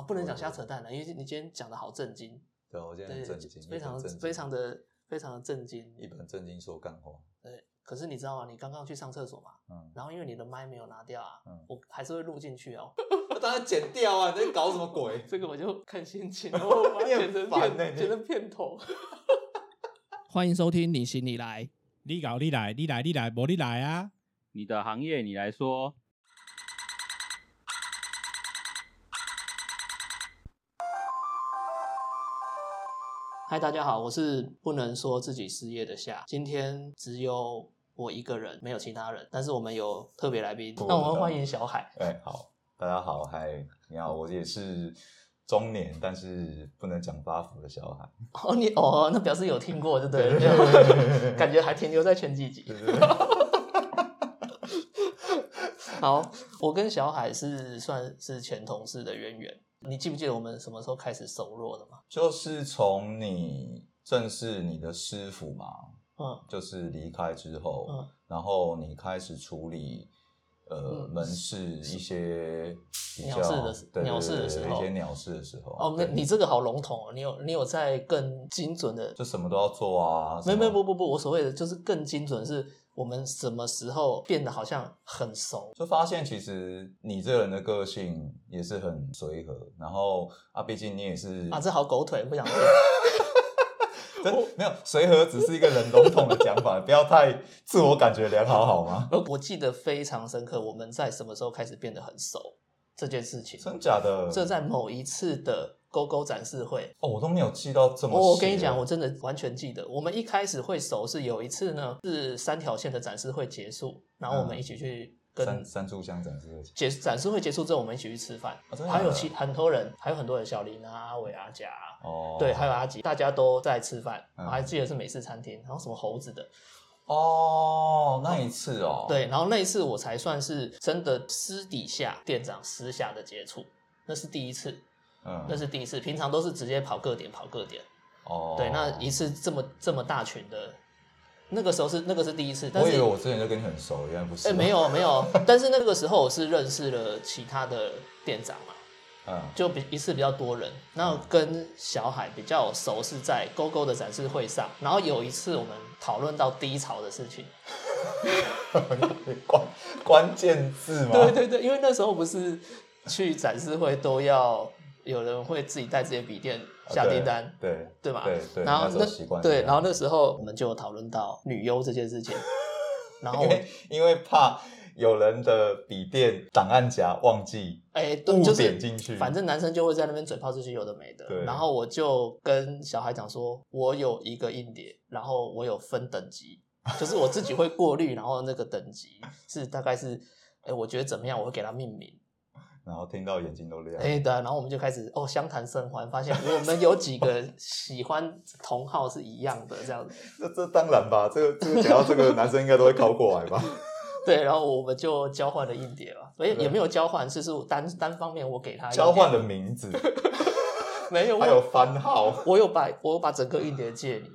啊，不能讲瞎扯淡了，因为你今天讲的好震惊，对，我今天很震惊，非常非常的非常的震惊。一本正经说干话。对，可是你知道吗？你刚刚去上厕所嘛，嗯，然后因为你的麦没有拿掉啊，嗯我还是会录进去哦。我当然剪掉啊！你在搞什么鬼？这个我就看心情，我把它剪成片，剪成片头。欢迎收听《你行你来》，你搞你来，你来你来，我你来啊！你的行业你来说，嗨，大家好，我是不能说自己失业的夏。今天只有我一个人，没有其他人，但是我们有特别来宾，那我们欢迎小海。哎，好，大家好，嗨，你好，我也是中年，但是不能讲八福的小海。哦，你哦，那表示有听过，对不对？了感觉还停留在前几集。好，我跟小海是算是前同事的渊源。你记不记得我们什么时候开始熟络的嘛？就是从你正式你的师傅嘛，嗯，就是离开之后，嗯然后你开始处理呃、嗯门市一些比较鸟事的时对对鸟事的时候对一些鸟事的时候。哦，那你这个好笼统哦，你有你有在更精准的？就什么都要做啊。没有没有不不不，我所谓的就是更精准，是我们什么时候变得好像很熟？就发现其实你这个人的个性也是很随和，然后啊，毕竟你也是啊，这好狗腿，不想听。真没有随和，只是一个人笼统的讲法，不要太自我感觉良好好吗？我 我记得非常深刻，我们在什么时候开始变得很熟这件事情？真假的？这在某一次的勾勾展示会，哦，我都没有记到这么细。我我跟你讲，我真的完全记得，我们一开始会熟是有一次呢，是三条线的展示会结束，然后我们一起去跟三三炷香展示会结展示会结束之后，我们一起去吃饭，哦还有其很多人，还有很多人，小林啊、阿伟、阿甲啊，哦，对，还有阿吉，大家都在吃饭，嗯我还记得是美式餐厅，然后什么猴子的，哦，那一次哦，，对，然后那一次我才算是真的私底下店长私下的接触，那是第一次，嗯，那是第一次，平常都是直接跑各点跑各点，哦，对，那一次这么这么大群的，那个时候是那个是第一次，但是我以为我之前就跟你很熟，原来不是，哎、没，有没有，但是那个时候我是认识了其他的店长嘛，嗯，就比一次比较多人，然后跟小海比较熟是在勾勾的展示会上，然后有一次我们讨论到低潮的事情，关关键字吗？对对对，因为那时候不是去展示会都要有人会自己带自己的笔电下订单，对对吧？对对，然后那对，然后那时候我们就讨论到女优这件事情，然后因为因为怕有人的笔电档案夹忘记哎，对，误就是点进去，反正男生就会在那边嘴炮这些有的没的对，然后我就跟小孩讲说，我有一个硬碟，然后我有分等级，就是我自己会过滤，然后那个等级是大概是，哎，我觉得怎么样，我会给他命名，然后听到眼睛都亮，哎对啊，然后我们就开始哦相谈甚欢，发现我们有几个 喜欢同号是一样的这样子，这这当然吧，这个这个讲到这个男生应该都会靠过来吧？对，然后我们就交换了硬碟了，所以对也没有交换，是是我单单方面我给他交换的名字，没有，还有番号我有把我有把整个硬碟借你。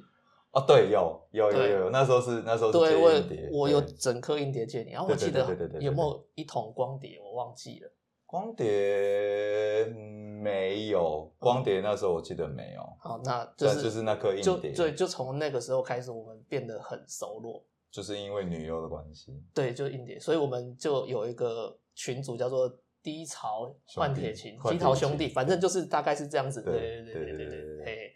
哦，对，有有有有有，那时候是那时候对我硬碟我有整颗硬碟借你，然后我记得有没有一桶光碟，我忘记了。光碟没有，光碟那时候我记得没有。好，那就是就是那颗硬碟，对，就从那个时候开始，我们变得很熟络，就是因为女优的关系。对，就硬碟，所以我们就有一个群组叫做“低潮换铁琴”，低潮兄弟，反正就是大概是这样子。对对对对对对对，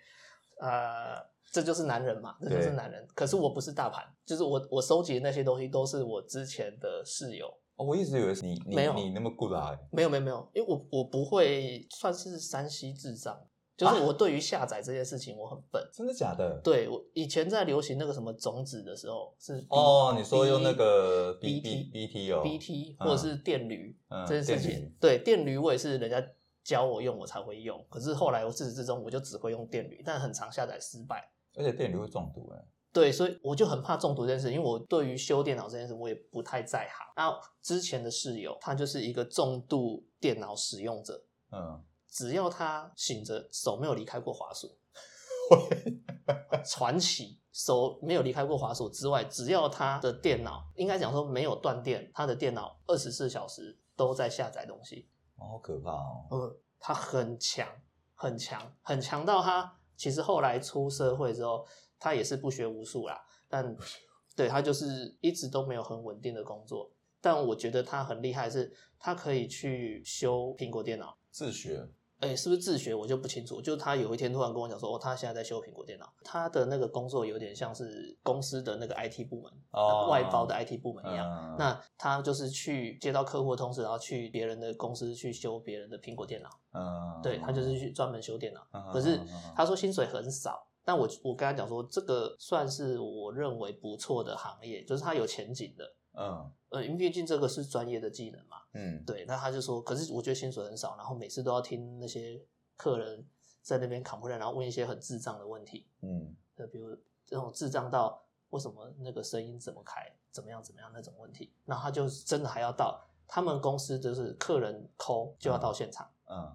呃。这就是男人嘛，这就是男人。可是我不是大盘，就是我我收集的那些东西都是我之前的室友，哦，我一直以为是你你没有你那么 good 啊，没有没有没有，因为我我不会算是山西智障，就是啊我对于下载这件事情我很笨。真的假的？对我以前在流行那个什么种子的时候是 B- 哦，你说用那个 B BT B B T 哦 BT 嗯或者是电驴、嗯这件事情对电驴我也是人家教我用我才会用，可是后来我自始至终我就只会用电驴，但很常下载失败。而且电驴会中毒哎，对，所以我就很怕中毒这件事，因为我对于修电脑这件事我也不太在行。那之前的室友他就是一个重度电脑使用者，嗯，只要他醒着手没有离开过滑鼠，传奇手没有离开过滑鼠之外，只要他的电脑应该讲说没有断电，他的电脑二十四小时都在下载东西。哦好可怕哦，呃，他很强，很强，很强到他其实后来出社会之后，他也是不学无术啦，但对他就是一直都没有很稳定的工作。但我觉得他很厉害，是他可以去修苹果电脑。自学，哎，是不是自学我就不清楚。就他有一天突然跟我讲说，哦，他现在在修苹果电脑，他的那个工作有点像是公司的那个 IT 部门，哦外包的 IT 部门一样。嗯那他就是去接到客户的通知，然后去别人的公司去修别人的苹果电脑。嗯，对他就是去专门修电脑。嗯，可是他说薪水很少，但我我跟他讲说，这个算是我认为不错的行业，就是它有前景的。嗯呃，因为毕竟这个是专业的技能嘛。嗯，对，那他就说，可是我觉得薪水很少，然后每次都要听那些客人在那边 complain，然后问一些很智障的问题，嗯呃，比如这种智障到为什么那个声音怎么开，怎么样怎么样那种问题，然后他就真的还要到他们公司就是客人抠就要到现场嗯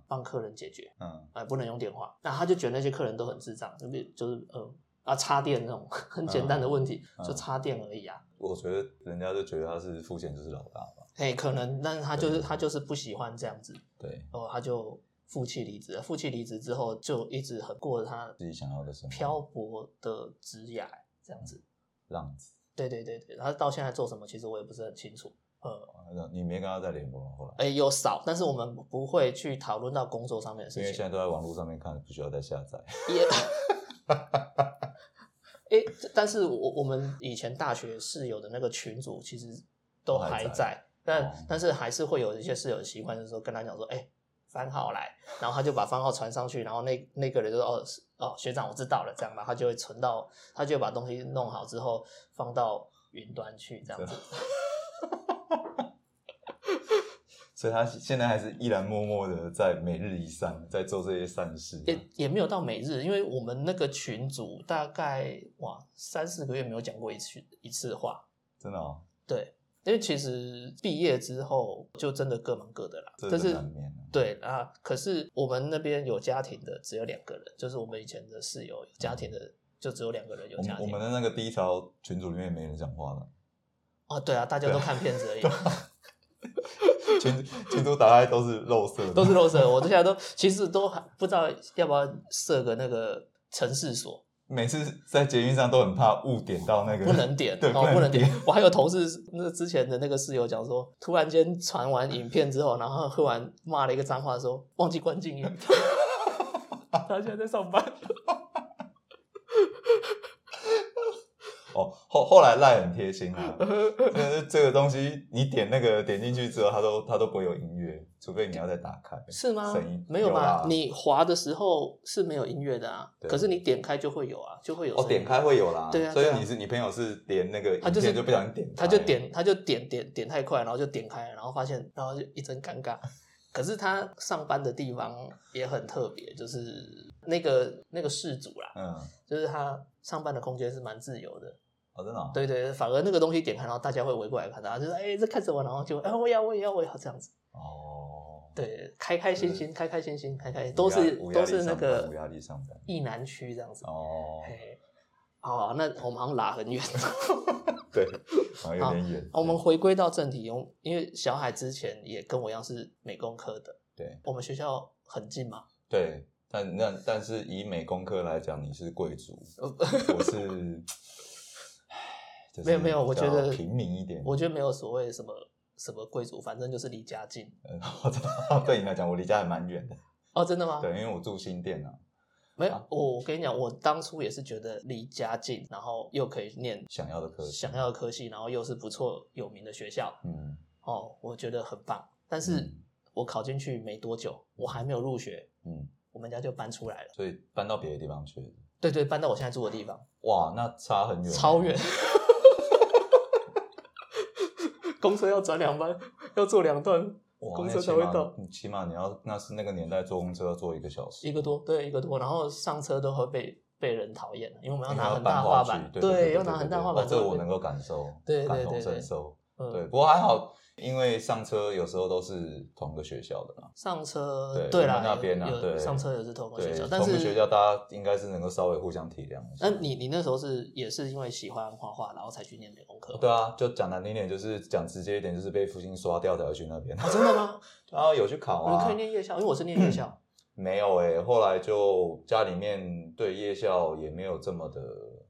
帮客人解决，嗯哎、不能用电话，那他就觉得那些客人都很智障，就比就是呃啊插电那种 很简单的问题，嗯就插电而已啊。我觉得人家就觉得他是付钱就是老大吧，哎、可能，但是他就是他就是不喜欢这样子，对哦，他就负气离职了。负气离职之后，就一直很过着他自己想要的生活，漂泊的职涯这样子。浪子。对对对对，他到现在做什么，其实我也不是很清楚。呃，你没跟他再联络吗？后来，哎，有少，但是我们不会去讨论到工作上面的事情。因为现在都在网络上面看，不需要再下载。也，哎，但是我我们以前大学室友的那个群组其实都都还在但、哦但是还是会有一些室友的习惯，就是说跟他讲说，哎、番号来，然后他就把番号传上去，然后那那个人就说，哦是哦学长我知道了，这样吧，他就会存到，他就把东西弄好之后放到云端去，这样子。所以他现在还是依然默默的在每日一善，在做这些善事。也也没有到每日，因为我们那个群组大概哇三四个月没有讲过一次一次话，真的哦，对，因为其实毕业之后就真的各忙各的啦。这但是难免啊对啊，可是我们那边有家庭的只有两个人，就是我们以前的室友有家庭的就只有两个人有家庭我。们的那个第一条群组里面没人讲话了，哦，对啊，大家都看片子而已，群群 都打开都是肉色的，都是肉色。我现在都其实都还不知道要不要设个那个城市锁，每次在捷运上都很怕误点到那个，不能点对，哦，不能点点。。我还有同事那之前的那个室友讲说，突然间传完影片之后，然后喝完骂了一个脏话，说忘记关静音。他现在在上班。哦，后后来赖很贴心啊，这个东西你点那个点进去之后，它都它都不会有音乐，除非你要再打开。是吗声音？没有吧？啦你滑的时候是没有音乐的啊，可是你点开就会有啊，就会有。哦，点开。会有啦。对啊所以你是你朋友是点那个他就是就不小心点开，他就点，他就点点点太快，然后就点开，然后发现，然后就一阵尴尬。可是他上班的地方也很特别，就是那个那个事主啦，嗯，就是他上班的空间是蛮自由的。哦，真的哦，对对，反而那个东西点开，然后大家会围过来看他，就是哎这看什么，然后就哎我也要我也要我也要这样子。哦，对，开开心心，开开心心，开开都是都是那个无压力上班。意南区这样子。哦，嘿，哦，那我们好像拉很远。对，好像有点远。我们回归到正题，我因为小海之前也跟我一样是美工科的，对。我们学校很近嘛，对，但那但是以美工科来讲，你是贵族，呃我是，唉就是没有没有我觉得平民一点。我觉得没有所谓什么什么贵族，反正就是离家近。嗯 我知道，对你来讲，我离家还蛮远的。哦，真的吗？对，因为我住新店啊。没有，我我跟你讲，我当初也是觉得离家近，然后又可以念想要的科系想要的科系，然后又是不错有名的学校，嗯，哦，我觉得很棒。但是嗯我考进去没多久，我还没有入学，嗯，我们家就搬出来了。所以搬到别的地方去了。对对，搬到我现在住的地方，哇，那差很远，超远。公车要转两班，要坐两段，公车才会到。起码你要那是那个年代坐公车要坐一个小时，一个多，对，一个多，然后上车都会被被人讨厌，因为我们要拿很大画板，对对，要拿很大画板，哦这个我能够感受，对对感同身受。嗯对，不过还好，因为上车有时候都是同个学校的嘛。上车对对啦，那边啊有对上车也是同个对学校，，但是同个学校大家应该是能够稍微互相体谅一下。那你你那时候是也是因为喜欢画画，然后才去念美工科？对啊，就讲难听点，就是讲直接一点，就是被复兴刷掉才会去那边。啊，真的吗？然后有去考啊你可以，念夜校，因为我是念夜校。没有诶、后来就家里面对夜校也没有这么的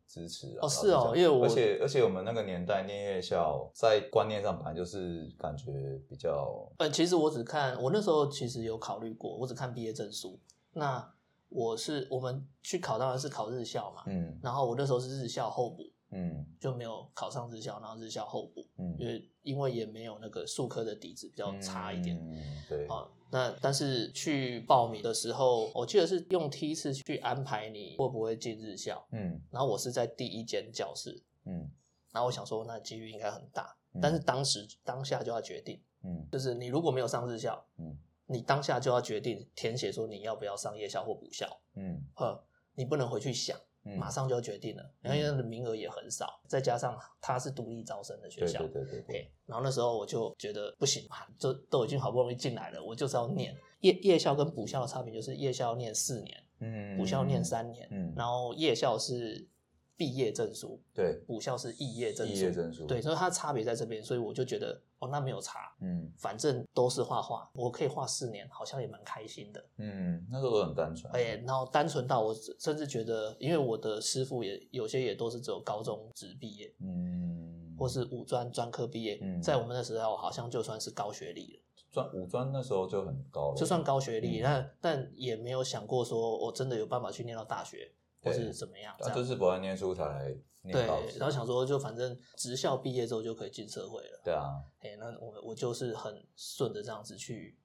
支持啊。哦是哦因为我而且而且我们那个年代念夜校，在观念上本来就是感觉比较呃，其实我只看我那时候其实有考虑过，我只看毕业证书。那我是我们去考当然是考日校嘛，嗯然后我那时候是日校候补，嗯就没有考上日校，然后日校候补，嗯因为因为也没有那个数科的底子比较差一点。嗯，对，啊，那但是去报名的时候，我记得是用梯次去安排你会不会进日校，嗯。然后我是在第一间教室，嗯。然后我想说那几率应该很大，嗯。但是当时当下就要决定，嗯。就是你如果没有上日校，嗯你当下就要决定填写说你要不要上夜校或补校，嗯。呵，你不能回去想，嗯，马上就要决定了，因为那个名额也很少，再加上它是独立招生的学校，对对对对，对，然后那时候我就觉得不行嘛，就都已经好不容易进来了，我就是要念。夜夜校跟补校的差别就是夜校念四年，嗯，补校念三年，嗯。然后夜校是毕业证书，对，补校是肄业证书，毕业证书，对，所以它差别在这边，所以我就觉得哦，那没有差，嗯反正都是画画，我可以画四年，好像也蛮开心的。嗯，那时候都很单纯，哎，然后单纯到我甚至觉得，因为我的师傅也有些也都是只有高中职毕业，嗯，或是五专专科毕业，嗯在我们那时候好像就算是高学历了。专五专那时候就很高了，就算高学历，嗯但但也没有想过说我真的有办法去念到大学，或是怎么样这啊，就是不爱念书才对，然后想说就反正职校毕业之后就可以进社会了。对啊，哎，那我我就是很顺着这样子去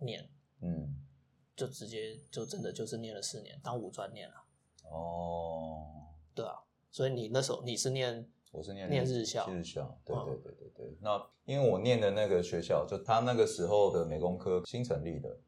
念，嗯，就直接就真的就是念了四年，当五专念了，哦，对啊。所以你那时候你是念我是念念日校日校，对嗯对对对对。那因为我念的那个学校，就他那个时候的美工科新成立的，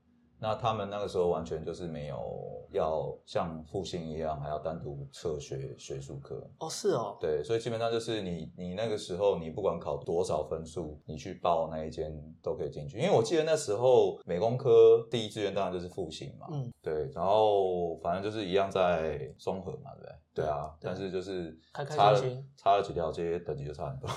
那他们那个时候完全就是没有要像复兴一样还要单独测学学术课，哦是哦，对，所以基本上就是你你那个时候你不管考多少分数，你去报那一间都可以进去。因为我记得那时候美工科第一志愿当然就是复兴嘛，嗯，对，然后反正就是一样在综合嘛，对不对？对啊，对但是就是开开差了心心差了几条街，等级就差很多。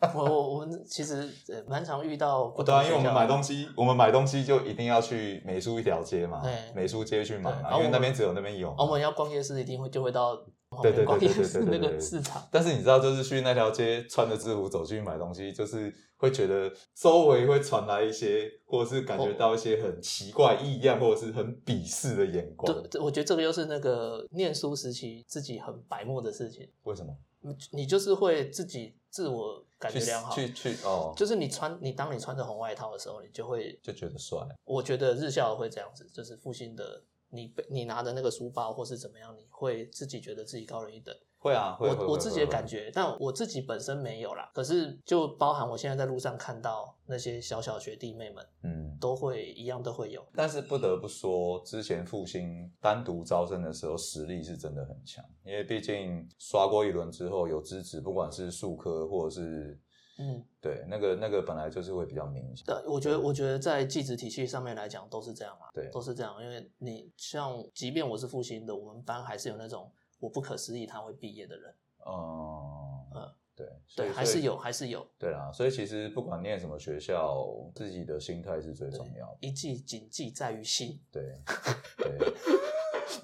我我我们其实呃蛮常遇到不对啊，因为我们买东西，我们买东西就一定要去美术一条街嘛对，美术街去买嘛，因为那边只有那边有我们要逛夜市，一定会就会到旁对对对边逛夜对对市那个对对对市场。但是你知道，就是去那条街穿着制服走去买东西，就是会觉得周围会传来一些，或者是感觉到一些很奇怪、异样，或者是很鄙视的眼光。对，这我觉得这个又是那个念书时期自己很白目的事情。为什么？你你就是会自己自我感觉良好，去去哦，就是你穿你当你穿着红外套的时候，你就会，就觉得帅。我觉得日校会这样子，就是复兴的，你被你拿着那个书包或是怎么样，你会自己觉得自己高人一等。会啊，会我我自己的感觉，但我自己本身没有啦。可是就包含我现在在路上看到那些小小学弟妹们，嗯，都会一样都会有。但是不得不说，之前复兴单独招生的时候，实力是真的很强，因为毕竟刷过一轮之后有资质，不管是数科或者是嗯，对那个那个本来就是会比较明显。对，我觉得我觉得在技职体系上面来讲都是这样嘛，对都是这样。因为你像，即便我是复兴的，我们班还是有那种我不可思议他会毕业的人，嗯嗯对，所对，以还是有，还是有。对啦，所以其实不管念什么学校，自己的心态是最重要的。一技谨记在于心，对 对，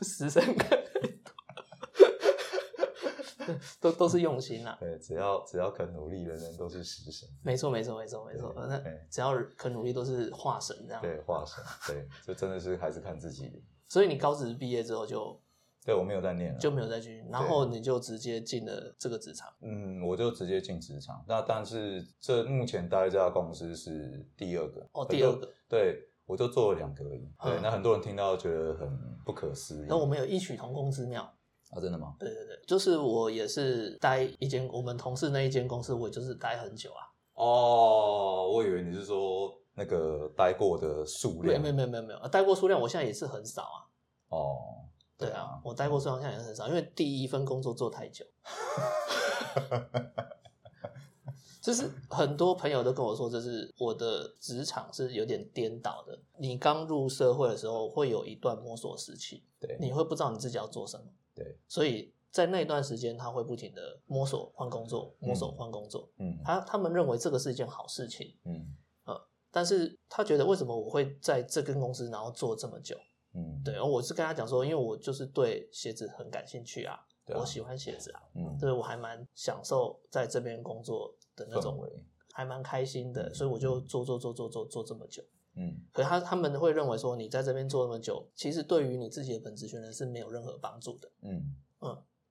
实生看，都都是用心啦。对，只要只要肯努力的人都是食神。没错，没错，没错，没错。那只要肯努力，都是化神这样。对，化神，对，就真的是还是看自己。所以你高职毕业之后就对我没有再念了，就没有再继续，然后你就直接进了这个职场。嗯，我就直接进职场。那但是这目前待这家公司是第二个哦第二个，对我就做了两个而已。对，嗯那很多人听到觉得很不可思议。那我们有异曲同工之妙。啊，真的吗？对对对，就是我也是待一间我们同事那一间公司，我也就是待很久啊。哦，我以为你是说那个待过的数量。没有没有没有没有，呃待过数量我现在也是很少啊。哦，对啊，我待过数量现在也是很少，因为第一份工作做太久。就是很多朋友都跟我说，就是我的职场是有点颠倒的。你刚入社会的时候，会有一段摸索时期，对，你会不知道你自己要做什么，对，所以在那段时间，他会不停的摸索换工作，摸索换工作。嗯他他们认为这个是一件好事情，嗯但是他觉得为什么我会在这间公司然后做这么久？嗯，对，然后我是跟他讲说，因为我就是对鞋子很感兴趣啊，对啊我喜欢鞋子啊，嗯，所以我还蛮享受在这边工作的那种围，还蛮开心的，所以我就做做做做做做这么久。嗯。可他他们会认为说，你在这边做那么久，其实对于你自己的本职学能是没有任何帮助的，嗯，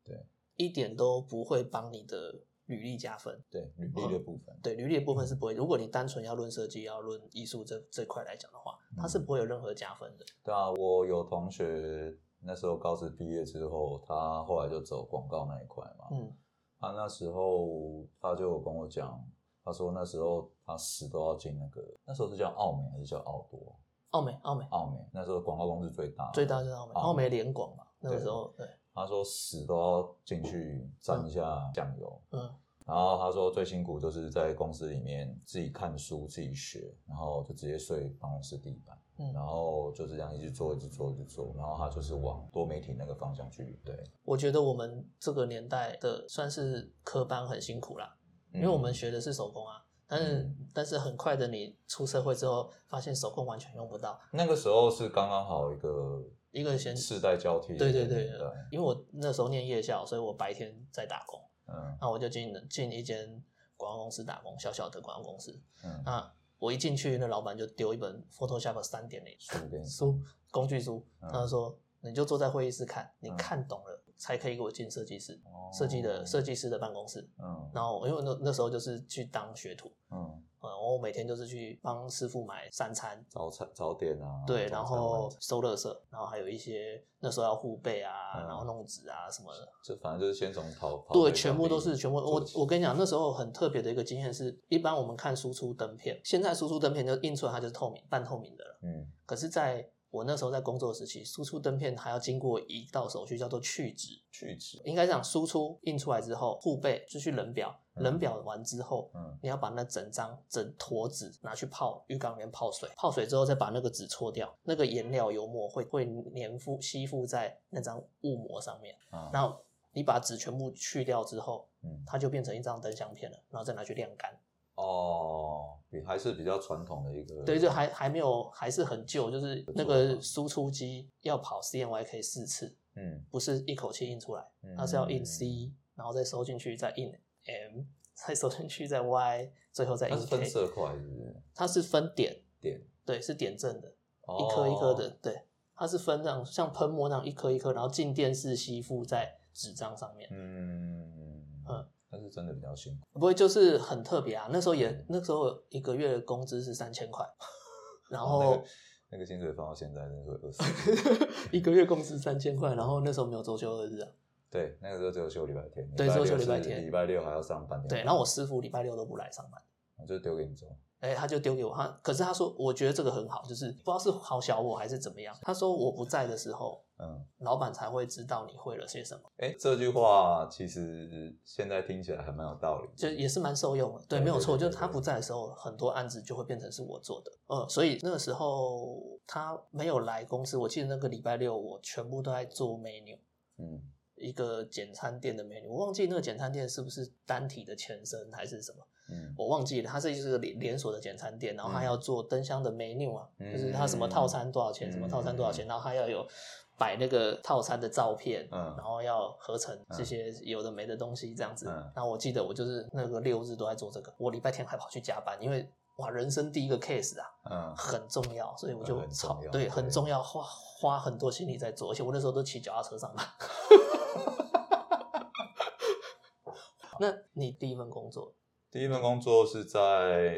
对。一点都不会帮你的履历加分。对，履历的部分，对履历的部分是不会，如果你单纯要论设计、要论艺术这这块来讲的话，它是不会有任何加分的。对啊，我有同学那时候高职毕业之后，他后来就走广告那一块嘛。嗯，他那时候他就有跟我讲，他说那时候他死都要进那个，那时候是叫奥美还是叫奥多？奥美奥美奥美那时候广告公司最大，最大就是奥美，奥美奥美联广嘛，那个时候对，他说死都要进去沾一下酱油。嗯。然后他说最辛苦就是在公司里面自己看书、自己学，然后就直接睡办公室地板，嗯，然后就是这样一直做、一直做、一直做，然后他就是往多媒体那个方向去。对，我觉得我们这个年代的算是科班很辛苦啦，因为我们嗯学的是手工啊，但是、嗯。但是很快的你出社会之后，发现手工完全用不到，那个时候是刚刚好一个一个先世代交替的对对对因为我那时候念夜校，所以我白天在打工，嗯。那我就进进一间广告公司打工，小小的广告公司。嗯，那我一进去，那老板就丢一本 Photoshop 三点零书工具书，嗯。他说你就坐在会议室看，你嗯。看懂了才可以给我进设计室，哦。设计的设计师的办公室。嗯。然后因为那那时候就是去当学徒，嗯，呃，我每天就是去帮师傅买三餐，早餐早点啊，对，然后收垃圾，然后还有一些那时候要护背啊，嗯然后弄纸啊什么的。就反正就是先从跑跑对，全部都是全部。我我跟你讲，那时候很特别的一个经验是，一般我们看输出灯片，现在输出灯片就印出来它就是透明、半透明的了。嗯可是在我那时候在工作时期，输出灯片还要经过一道手续，叫做去脂。去脂，应该讲输出印出来之后，护背就去冷表，嗯冷表完之后，嗯你要把那整张整坨纸拿去泡浴缸里面泡水，泡水之后再把那个纸搓掉，那个颜料油墨会会粘附吸附在那张雾膜上面。啊，然后你把纸全部去掉之后，嗯它就变成一张灯箱片了，然后再拿去晾干。哦，比还是比较传统的一个，对，就还还没有，还是很旧，就是那个输出机要跑 CMYK 四次，嗯。不是一口气印出来，嗯它是要印 C，然后再收进去，再印 M，再收进去，再 Y，最后再印它是分 K。色块是不是？它是分点，点。对，是点阵的，哦。一颗一颗的，对，它是分这样像喷墨那样一颗一颗，然后静电式吸附在纸张上面。嗯。嗯，真的比较辛苦，不会就是很特别啊。那时候也那时候一个月的工资是三千块，然后、哦那个那个薪水放到现在，那个二十。一个月工资三千块，然后那时候没有周休二日啊。对，那个时候只有休礼拜天，对只有休礼拜天礼拜六还要上班。对，然后我师傅礼拜六都不来上班，我就丢给你做。哎，他就丢给我，他可是他说我觉得这个很好，就是不知道是好小我还是怎么样。他说我不在的时候，嗯，老板才会知道你会了些什么，哎，这句话其实现在听起来还蛮有道理的。就也是蛮受用的。对，对没有错，对对就是他不在的时候，很多案子就会变成是我做的。呃，所以那个时候他没有来公司，我记得那个礼拜六我全部都在做 menu。嗯一个简餐店的 menu，我忘记那个简餐店是不是单体的前身还是什么，嗯我忘记了。它是就是连连锁的简餐店，然后它要做灯箱的 menu 啊，嗯就是它什么套餐多少钱，嗯什么套餐多少钱，然后它要有摆那个套餐的照片，嗯然后要合成这些有的没的东西这样子。嗯然后我记得我就是那个六日都在做这个，我礼拜天还跑去加班，因为哇，人生第一个 case 啊，嗯很重要，所以我就很操重要对对很重要，花花很多心力在做，而且我那时候都骑脚踏车上班。那你第一份工作第一份工作是在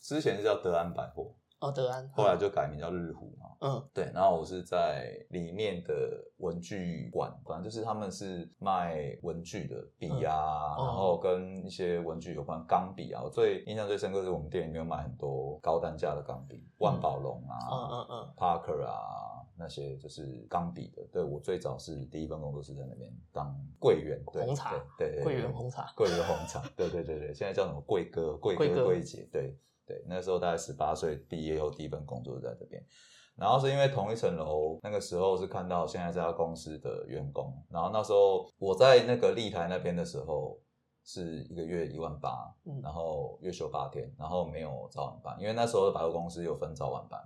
之前是叫德安百货，哦，德安，后来就改名叫日虎嘛。嗯对，然后我是在里面的文具馆，反正就是他们是卖文具的笔啊，嗯然后跟一些文具有关钢笔啊。我最印象最深刻是我们店里面有买很多高单价的钢笔，万宝龙啊、嗯嗯嗯 Parker 啊，那些就是钢笔的。对我最早是第一份工作是在那边当柜员，对红茶对对对桂圆红茶柜员红茶，对对对对，现在叫什么柜哥、贵贵哥柜、姐，对对，那时候大概十八岁毕业后第一份工作就在这边。然后是因为同一层楼，那个时候是看到现在这家公司的员工，然后那时候我在那个立台那边的时候，是一个月一万八，嗯然后月休八天，然后没有早晚班，因为那时候的百货公司有分早晚班，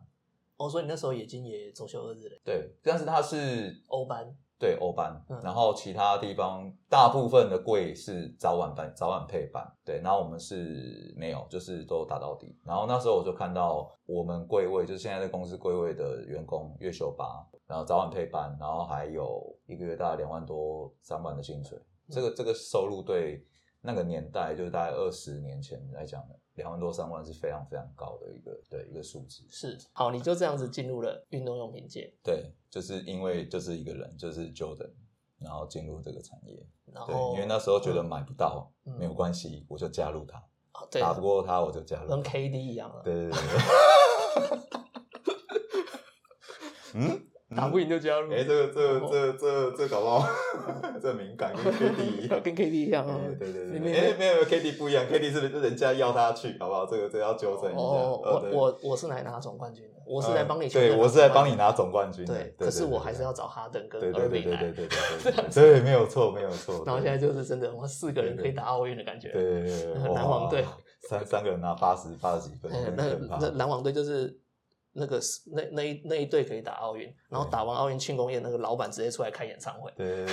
哦，所以你那时候已经也走休二日了，对，但是它是欧班，对欧班，嗯。然后其他地方大部分的柜是早晚班，早晚配班，对，然后我们是没有，就是都打到底。然后那时候我就看到我们柜位，就是现在在公司柜位的员工月休八，然后早晚配班，然后还有一个月大概两万多、三万的薪水，这个这个收入对那个年代，就是大概二十年前来讲的，两万多、三万是非常非常高的一个对一个数字。是好，你就这样子进入了运动用品界，对，就是因为就是一个人，就是 Jordan，然后进入这个产业。对，然后因为那时候觉得买不到，嗯没有关系，我就加入他，哦对打不过他我就加入跟。KD 一样了，对对对对。嗯，打不赢就加入，哎、这个这个这个这个这个搞不好，这敏感跟 K D 一样。跟 KD 一样对对对哎、没有没有 K D 不一样，K D 是是人家要他去，好不好？这个这个要纠正一下。哦，我我我是来拿总冠军的，我是来帮你嗯对，我是来帮你拿总冠军的。对，可是我还是要找哈登跟对对对对尔比来，对对对对对没有错没有错。然后现在就是真的，我们四个人可以打奥运的感觉。对对对对，篮网队三三个人拿八十八十几分，那那篮网队就是那个那那一那一队可以打奥运，然后打完奥运庆功宴，那个老板直接出来开演唱会，对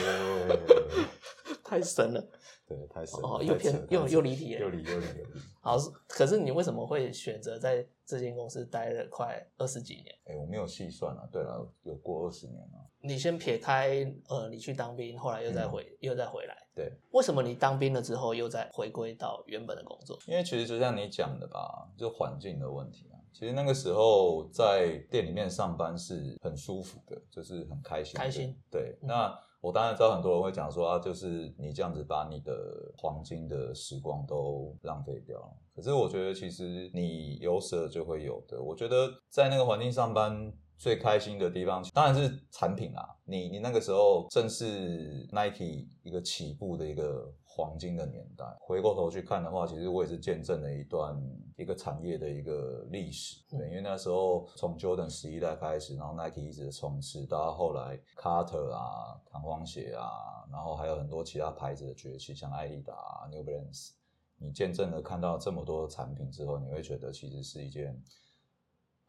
太神了。对，太神了哦又偏又又离题了又离又离又离。好，可是你为什么会选择在这间公司待了快二十几年？哎，我没有细算啊，对了，有过二十年了。你先撇开呃，你去当兵，后来又再回、又再回来，对，为什么你当兵了之后又再回归到原本的工作？因为其实就像你讲的吧，就环境的问题啊。其实那个时候在店里面上班是很舒服的，就是很开心的。开心对，嗯那我当然知道很多人会讲说啊，就是你这样子把你的黄金的时光都浪费掉了。可是我觉得其实你有舍就会有的。我觉得在那个环境上班。最开心的地方当然是产品啦，你你那个时候正是 Nike 一个起步的一个黄金的年代。回过头去看的话，其实我也是见证了一段一个产业的一个历史。对，因为那时候从 Jordan 十一代开始，然后 Nike 一直的冲刺，到后来 Carter 啊、弹簧鞋啊，然后还有很多其他牌子的崛起，像艾迪达、啊、New Balance。你见证了看到这么多产品之后，你会觉得其实是一件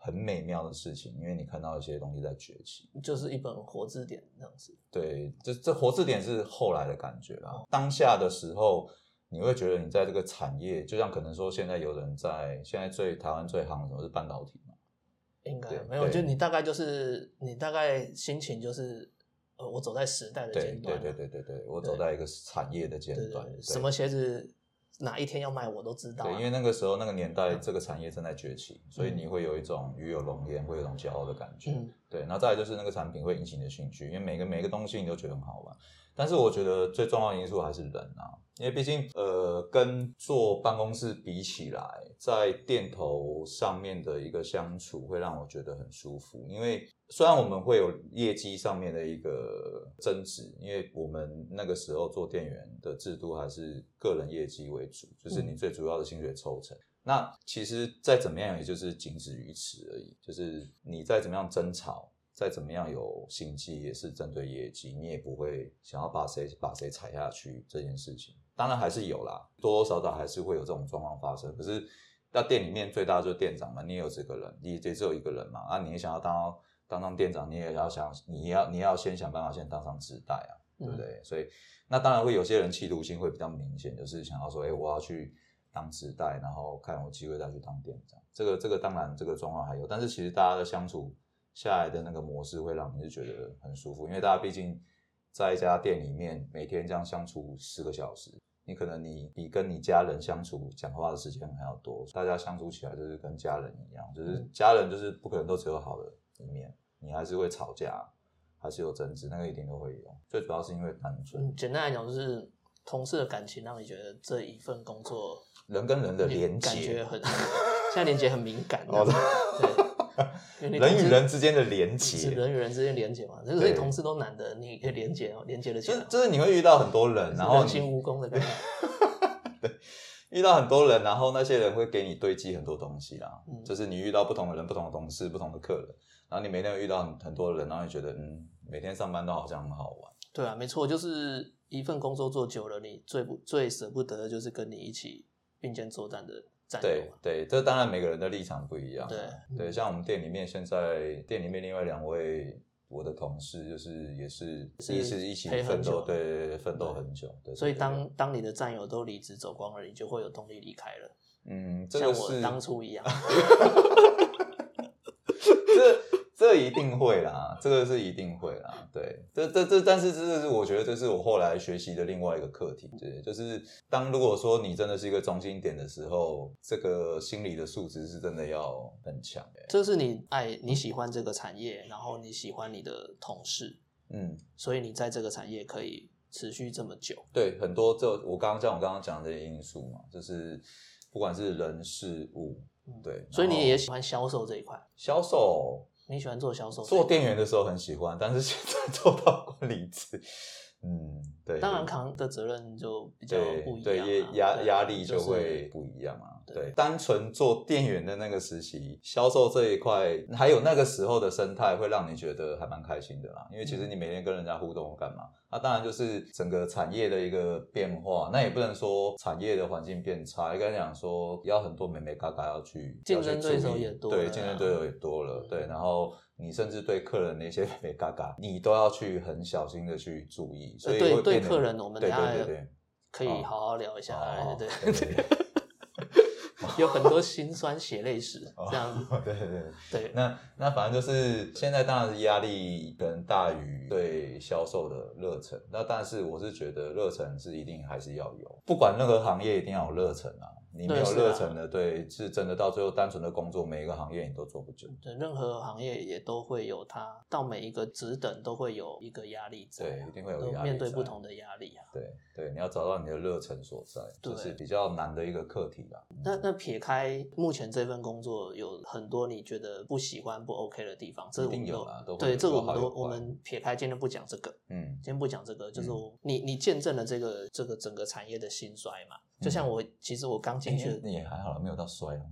很美妙的事情，因为你看到一些东西在崛起。就是一本活字典这样子。对，这这活字典是后来的感觉啦。当下的时候，你会觉得你在这个产业，就像可能说现在有人在现在最台湾最行的什么是半导体嘛？应该对没有，就你大概就是你大概心情就是，呃，我走在时代的对尖端啊，对对对对对，我走在一个产业的尖端，对对对，对什么鞋子哪一天要卖我都知道啊、对，因为那个时候那个年代，这个产业正在崛起，所以你会有一种鱼有龙焉，会有一种骄傲的感觉。嗯对，然后再来就是那个产品会引起你的兴趣，因为每个每个东西你都觉得很好玩。但是我觉得最重要的因素还是人啊，因为毕竟呃，跟坐办公室比起来，在店头上面的一个相处会让我觉得很舒服。因为虽然我们会有业绩上面的一个争执，因为我们那个时候做店员的制度还是个人业绩为主，就是你最主要的薪水抽成。那其实再怎么样，也就是仅止于此而已。就是你再怎么样争吵，再怎么样有心机，也是针对业绩，你也不会想要把谁把谁踩下去这件事情。当然还是有啦，多多少少还是会有这种状况发生。可是那店里面最大的就是店长嘛，你也有这个人，你也只有一个人嘛，啊，你也想要当当上店长，你也要想，你要你要先想办法先当上直代啊。对不对？所以那当然会有些人企图心会比较明显，就是想要说，哎，我要去当直代，然后看有机会再去当店长。这个这个当然这个状况还有，但是其实大家的相处下来的那个模式会让你是觉得很舒服，因为大家毕竟在一家店里面每天这样相处十个小时。你可能你比跟你家人相处讲话的时间还要多，大家相处起来就是跟家人一样，就是家人就是不可能都只有好的一面，你还是会吵架，还是有争执，那个一定都会有。最主要是因为单纯嗯，简单来讲就是同事的感情让你觉得这一份工作人跟人的连接，很，现在连接很敏感。人与人之间的连是结，人与人之间连接嘛，所对以同事都难得，你可以连接哦，连接的起来，就是就是你会遇到很多人，然后你人心蜈蚣的感觉。遇到很多人，然后那些人会给你堆积很多东西啦。嗯就是你遇到不同的人、不同的同事、不同的客人，然后你每天遇到很很多人，然后你觉得嗯，每天上班都好像很好玩。对啊，没错，就是一份工作做久了，你最不最舍不得的就是跟你一起并肩作战的战对对，这当然每个人的立场不一样啊。对对，像我们店里面现在店里面另外两位我的同事，就是也是是也是一起奋斗，对对对，奋斗很久。对，所以当当你的战友都离职走光了，你就会有动力离开了，嗯，这像我当初一样。这这一定会啦，这个是一定会啦，对，这这这，但是这是我觉得这是我后来学习的另外一个课题，对，就是当如果说你真的是一个中心点的时候，这个心理的素质是真的要很强的，这是你爱你喜欢这个产业，然后你喜欢你的同事，嗯，所以你在这个产业可以持续这么久。对，很多这我刚刚像我刚刚讲的这些因素嘛，就是不管是人事物，对，所以你也喜欢销售这一块，销售你喜欢做销售做，店员的时候很喜欢，但是现在 做到管理职，嗯，对，当然扛的责任就比较对不一样啊、对，压压压力就就是会不一样啊。单纯做店员的那个时期，销售这一块，还有那个时候的生态，会让你觉得还蛮开心的啦。因为其实你每天跟人家互动干嘛？那当然就是整个产业的一个变化，那也不能说产业的环境变差，应该讲说要很多美眉嘎嘎要去竞争对手也多对，竞争对手也多了，对，然后。你甚至对客人的一些美眉嘎嘎，你都要去很小心的去注意，所以对客人，我们对对对对，可以好好聊一下，对 有很多辛酸血泪史 这样子。对对对。对，那那反正就是现在当然是压力可能大于对销售的热忱，那但是我是觉得热忱是一定还是要有，不管任何行业一定要有热忱啊。你没有热忱的，对，是真的到最后单纯的工作，每一个行业你都做不久。对，任何行业也都会有它，到每一个职等都会有一个压力在啊，对一定会有都压力面对不同的压力啊。对对，你要找到你的热忱所在，对这是比较难的一个课题啦。那那撇开目前这份工作，有很多你觉得不喜欢、不 OK 的地方，这我们都有对，这个我们都我们撇开，今天不讲这个。嗯今天不讲这个，就是嗯我、你你见证了这个这个整个产业的兴衰嘛。就像我，其实我刚进去也还好了，没有到衰了。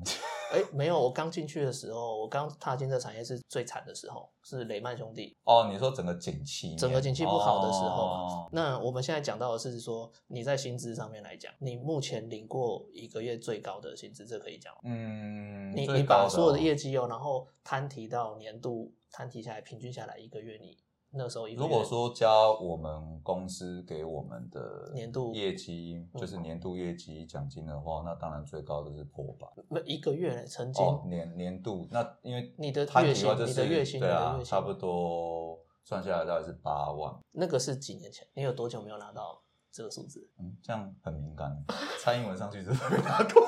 哎、没有，我刚进去的时候，我刚踏进这产业是最惨的时候，是雷曼兄弟哦，你说整个景气，整个景气不好的时候。哦那我们现在讲到的是说，你在薪资上面来讲，你目前领过一个月最高的薪资，这可以讲吗？嗯，你你把所有的哦业绩哦，然后摊提到年度，摊提下来，平均下来一个月，你那时候如果说加我们公司给我们的年度业绩，嗯就是年度业绩奖金的话，那当然最高的是破百。不一个月曾经、哦，年年度那因为你的月薪你的月薪对啊差不多算下来大概是八万。那个是几年前，你有多久没有拿到这个数字？嗯，这样很敏感。蔡英文上去之后没拿过。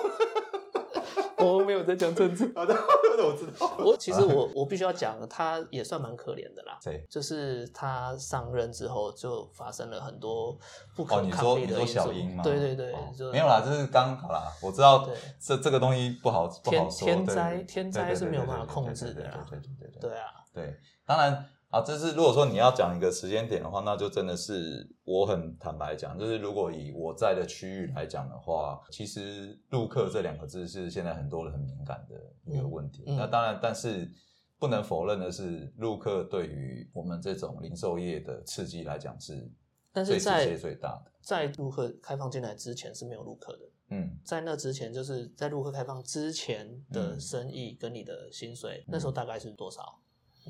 我没有在讲政治。好的，我知道。我其实我我必须要讲，他也算蛮可怜的啦。谁？就是他上任之后，就发生了很多不哦，可抗力的因素。小英吗？对对对，哦没有啦，就是刚好啦。我知道对这这个东西不好不天好说。天对灾天灾是没有办法控制的对对对对对啊，对，当然啊，这是如果说你要讲一个时间点的话，那就真的是我很坦白讲，就是如果以我在的区域来讲的话，其实陆客这两个字是现在很多人很敏感的一个问题。嗯嗯那当然，但是不能否认的是，陆客对于我们这种零售业的刺激来讲是但是在最大的。在陆客开放进来之前是没有陆客的。嗯，在那之前，就是在陆客开放之前的嗯生意跟你的薪水，那时候大概是多少？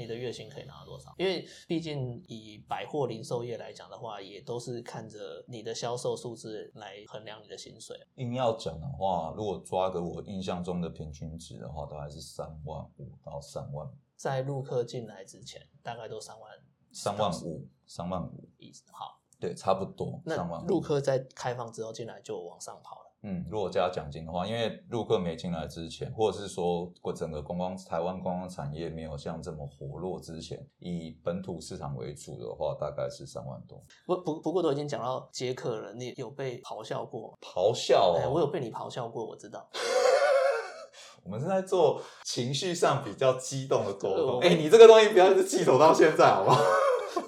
你的月薪可以拿到多少？因为毕竟以百货零售业来讲的话，也都是看着你的销售数字来衡量你的薪水。硬要讲的话，如果抓个我印象中的平均值的话，大概是三万五到三万在陆客进来之前，大概都三万三万五，三万五。一好。对，差不多那。陆客在开放之后进来就往上跑了。嗯，如果加奖金的话，因为陆客没进来之前，或者是说过整个观光台湾观光产业没有像这么活络之前，以本土市场为主的话，大概是三万多。不不不过都已经讲到接客了，你有被咆哮过吗？咆哮、哎、哦，我有被你咆哮过，我知道。我们是在做情绪上比较激动的沟通。我哎、你这个东西不要一直记走到现在，好不好？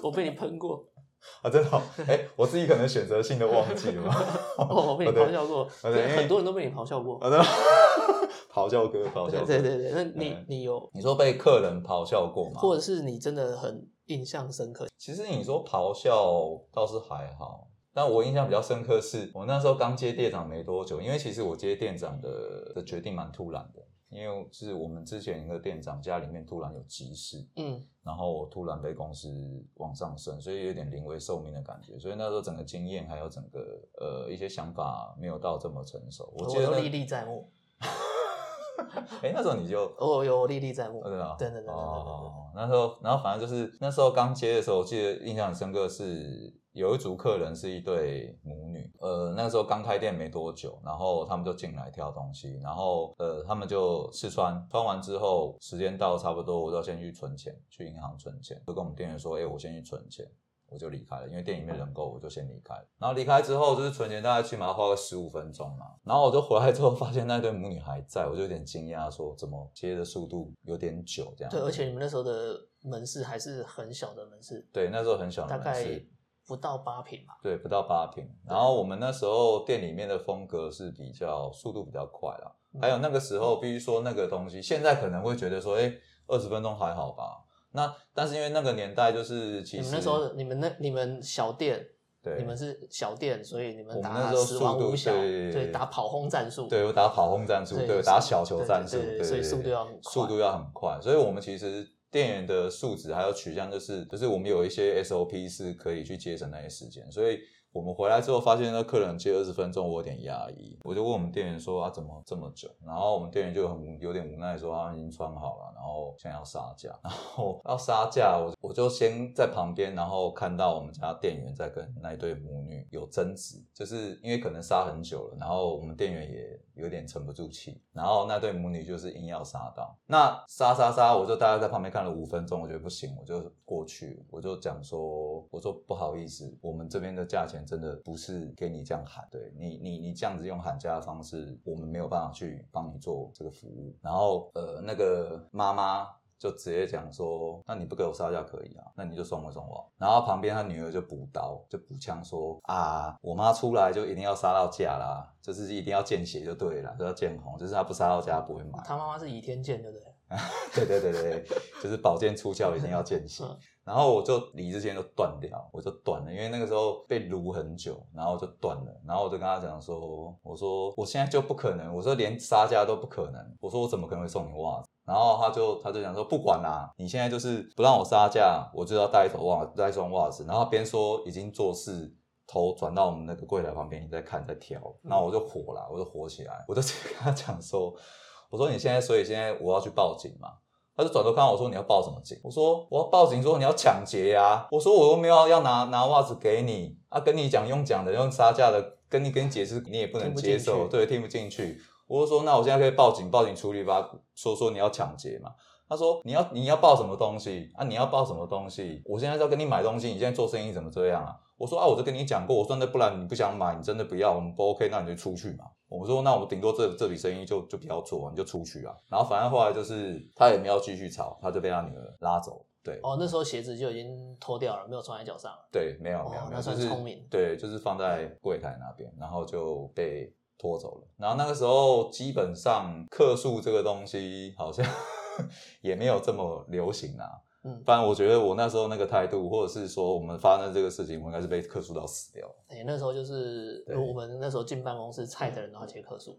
我被你喷过，啊，真的、哦，哎、我自己可能选择性的忘记了我 被你咆哮过，对很多人都被你咆哮过。啊，真的，咆哮哥，咆哮哥。对对对对，那你嗯你有，你说被客人咆哮过吗？或者是你真的很印象深刻？其实你说咆哮倒是还好，但我印象比较深刻是我那时候刚接店长没多久，因为其实我接店长的的决定蛮突然的，因为是我们之前一个店长家里面突然有急事，嗯，然后我突然被公司往上升，所以有点临危受命的感觉，所以那时候整个经验还有整个呃一些想法没有到这么成熟。我记得历历在目，哎那时候你就 哦有历历在目对对对对对对哦，那时候，然后反正就是那时候刚接的时候，我记得印象很深刻是有一组客人是一对母女，呃，那个时候刚开店没多久，然后他们就进来挑东西，然后呃，他们就试穿，穿完之后时间到差不多，我就要先去存钱，去银行存钱，就跟我们店员说，哎、我先去存钱。我就离开了，因为店里面人够，我就先离开了。然后离开之后，就是存钱，大概起码要花个十五分钟嘛。然后我就回来之后，发现那对母女还在，我就有点惊讶，说怎么接的速度有点久这样。对，而且你们那时候的门市还是很小的门市，对，那时候很小的大概门市，不到八平吧。对，不到八平。然后我们那时候店里面的风格是比较速度比较快啦。嗯还有那个时候，必须说那个东西，现在可能会觉得说，哎，二十分钟还好吧。那但是因为那个年代就是其实你们那时候，你们那你们小店，对你们是小店，所以你们打那时候死亡速度五小，对对，打跑轰战术，对，我打跑轰战术，对对，打小球战术，对，对对所以速度要很快速度要很快。所以我们其实店员的素质还有取向，就是就是我们有一些 SOP 是可以去节省那些时间，所以。我们回来之后发现那客人接二十分钟，我有点压抑，我就问我们店员说啊怎么这么久？然后我们店员就很有点无奈说他们已经穿好了，然后现在要杀价，然后要杀价，我我就先在旁边，然后看到我们家店员在跟那一对母女有争执，就是因为可能杀很久了，然后我们店员也有点沉不住气，然后那对母女就是硬要杀到，那杀杀杀，我就大概在旁边看了五分钟，我觉得不行，我就过去，我就讲说，我说不好意思，我们这边的价钱真的不是给你这样喊，对你你你这样子用喊价的方式，我们没有办法去帮你做这个服务。然后呃，那个妈妈就直接讲说，那你不给我杀价可以啊，那你就送我送我。然后旁边他女儿就补刀，就补枪说啊，我妈出来就一定要杀到价啦，就是一定要见血就对了，就要见红，就是她不杀到价不会买。他妈妈是倚天剑，对不对？对对对对对，就是宝剑出鞘一定要见血嗯。然后我就理之前就断掉，我就断了，因为那个时候被撸很久，然后我就断了。然后我就跟他讲说，我说我现在就不可能，我说连杀价都不可能，我说我怎么可能会送你袜子？然后他就他就讲说不管啦，你现在就是不让我杀价，我就要带一头袜带一双袜子。然后边说已经做事。头转到我们那个柜台旁边，你在看在挑，然后我就火了，我就火起来，我就直接跟他讲说，我说你现在，所以现在我要去报警嘛？他就转头看我说你要报什么警？我说我要报警，说你要抢劫呀！我说我又没有要拿拿袜子给你啊，跟你讲用讲的用杀价的，跟你跟你解释你也不能接受，去对，听不进去。我就说那我现在可以报警，报警处理吧，说说你要抢劫嘛。他说你要你要报什么东西啊？你要报什么东西？我现在是要跟你买东西，你现在做生意怎么这样啊？我说啊，我就跟你讲过，我说那不然你不想买，你真的不要，我们不 OK，那你就出去嘛。我说那我顶多这这笔生意就就不要做，你就出去啊。然后反正后来就是他也没有继续吵，他就被他女儿拉走。对，哦，那时候鞋子就已经脱掉了，没有穿在脚上了。对，没有没有没有，哦那算就是聪明对，就是放在柜台那边，然后就被拖走了。然后那个时候基本上客诉这个东西好像 也没有这么流行啊。嗯，不然我觉得我那时候那个态度，或者是说我们发生这个事情，我应该是被客诉到死掉。哎、那时候就是我们那时候进办公室，菜的人都要接客诉。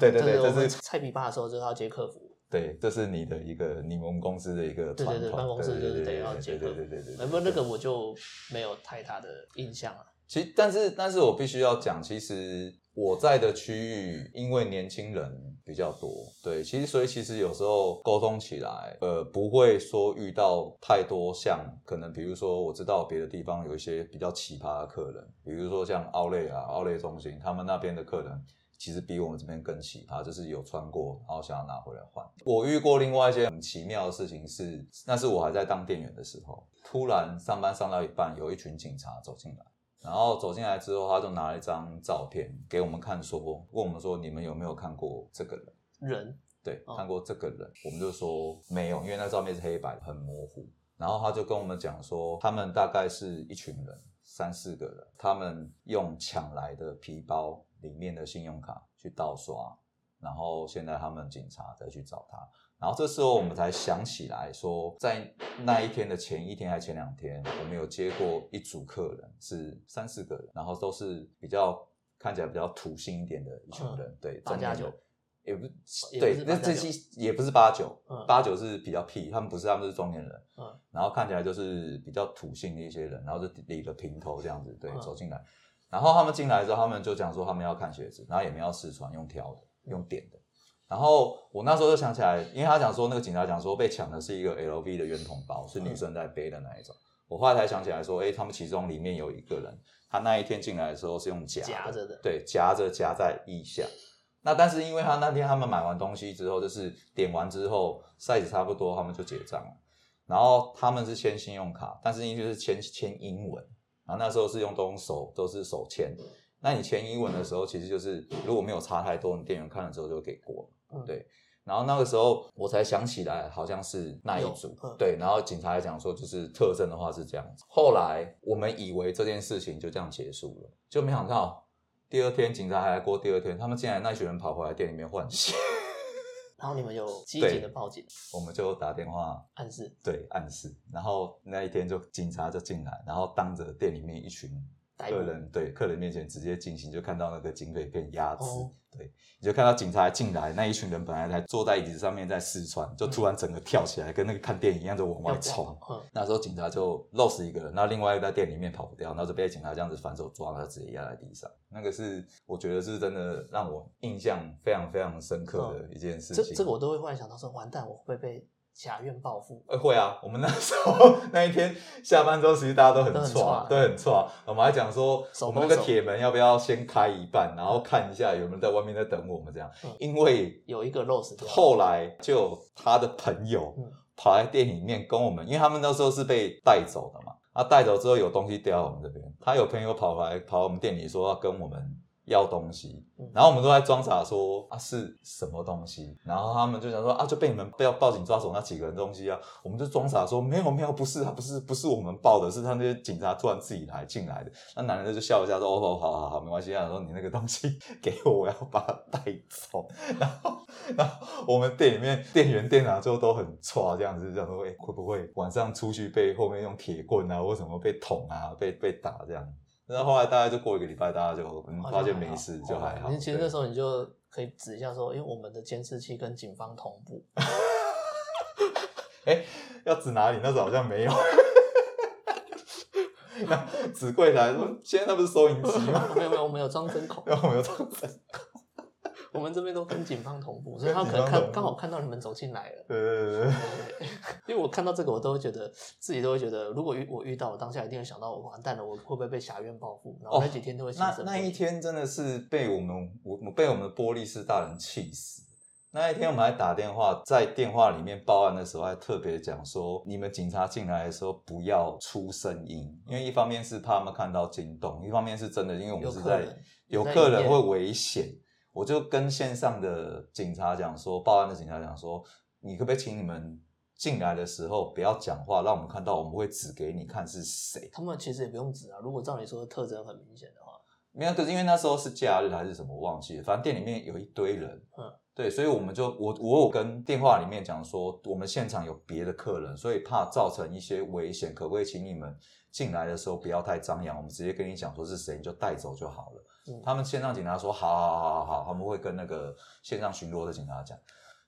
对对 对，这是菜比霸的时候就是要接客服。对，这是你的一个你们公司的一个对对对，办公室就是对对对得要接对客服。对对对对。呃不，那个我就没有太大的印象了。其实，但是，但是我必须要讲，其实我在的区域，因为年轻人比较多，对，其实所以其实有时候沟通起来，呃，不会说遇到太多像可能，比如说我知道别的地方有一些比较奇葩的客人，比如说像奥莱啊、奥莱中心，他们那边的客人。其实比我们这边更奇葩，就是有穿过，然后想要拿回来换。我遇过另外一些很奇妙的事情是，那是我还在当店员的时候，突然上班上到一半，有一群警察走进来，然后走进来之后，他就拿了一张照片给我们看说，问我们说你们有没有看过这个人？人，对，哦看过这个人，我们就说没有，因为那照片是黑白的，很模糊。然后他就跟我们讲说，他们大概是一群人，三四个人，他们用抢来的皮包里面的信用卡去盗刷，然后现在他们警察再去找他。然后这时候我们才想起来说，在那一天的前一天还前两天，我们有接过一组客人，是三四个人，然后都是比较看起来比较土性一点的一群人，对，八加九中年人也不对那这些也不是八九嗯，八九是比较屁，他们不是，他们是中年人，嗯然后看起来就是比较土性的一些人，然后就理了平头这样子，对，嗯走进来，然后他们进来之后，他们就讲说他们要看鞋子，然后也没有要试穿，用挑的，用点的。然后我那时候就想起来，因为他讲说那个警察讲说被抢的是一个 LV 的圆筒包，是女生在背的那一种。我后来才想起来说，哎，他们其中里面有一个人，他那一天进来的时候是用夹夹着的对，夹着夹在腋下。那但是因为他那天他们买完东西之后，就是点完之后 size 差不多，他们就结账了。然后他们是签信用卡，但是因为是签签英文，然后那时候是用都用手都是手签。那你签英文的时候，其实就是如果没有差太多，你店员看了之后就给过。嗯对。然后那个时候我才想起来，好像是那一组嗯，对。然后警察还讲说，就是特征的话是这样子。后来我们以为这件事情就这样结束了，就没想到第二天警察还来过，第二天他们竟然那群人跑回来店里面换血，然后你们有积对极的报警我们就打电话暗示，对暗示，然后那一天就警察就进来，然后当着店里面一群客人对客人面前直接进行，就看到那个警匪片压制，哦对，你就看到警察进来，那一群人本来还坐在椅子上面在试穿，就突然整个跳起来，跟那个看电影一样，就往外冲。嗯，那时候警察就漏死一个人，然后另外一个在店里面跑不掉，然后就被警察这样子反手抓，然后直接压在地上。那个是我觉得是真的让我印象非常非常深刻的一件事情。这这个我都会幻想到说，完蛋，我会被侠院报复？呃，会啊，我们那时候 那一天下班之后，其实大家都很错，挫都很错。我们还讲说，我们那个铁门要不要先开一半，然后看一下有没有人在外面在等我们这样。嗯因为有一个掉，后来就他的朋友嗯跑来店里面跟我们，因为他们那时候是被带走的嘛，啊，带走之后有东西掉到我们这边，他有朋友跑来跑到我们店里说要跟我们要东西嗯，然后我们都在装傻说啊是什么东西，然后他们就想说啊就被你们被要报警抓走那几个人东西啊，我们就装傻说没有没有不是啊不是不是我们报的，是他那些警察突然自己来进来的，那男人就笑一下说哦哦好好好没关系啊，说你那个东西给我，我要把它带走，然后然后我们店里面店员店长就都很抓这样子，想说哎、会不会晚上出去被后面用铁棍啊或什么被捅啊被被打这样。然后后来大概就过一个礼拜，大家就发现没事，就还好。哦其实那时候你就可以指一下说，因为我们的监视器跟警方同步，哎，要指哪里？那时候好像没有。那指柜台说，现在那不是收银机吗？没有没有，我们有装针孔，然 后我们有这样子。我们这边都跟警方同步，所以他可能看刚好看到你们走进来了。对对对对。对 因为我看到这个，我都会觉得自己都会觉得，如果遇我遇到，我当下一定会想到，我完蛋了，我会不会被侠院报复？然后那几天都会心那那一天真的是被我们我我被我们的玻璃室大人气死。那一天我们还打电话，在电话里面报案的时候，还特别讲说，你们警察进来的时候不要出声音，因为一方面是怕他们看到惊动，一方面是真的，因为我们是在有客人会危险。我就跟线上的警察讲说，报案的警察讲说，你可不可以请你们进来的时候不要讲话，让我们看到，我们会指给你看是谁。他们其实也不用指啊。如果照你说的特征很明显的话，没有，可是因为那时候是假日还是什么，我忘记了。反正店里面有一堆人，嗯，对，所以我们就我我有跟电话里面讲说，我们现场有别的客人，所以怕造成一些危险，可不可以请你们进来的时候不要太张扬，我们直接跟你讲说是谁，你就带走就好了。嗯他们线上警察说好好好好好，他们会跟那个线上巡逻的警察讲。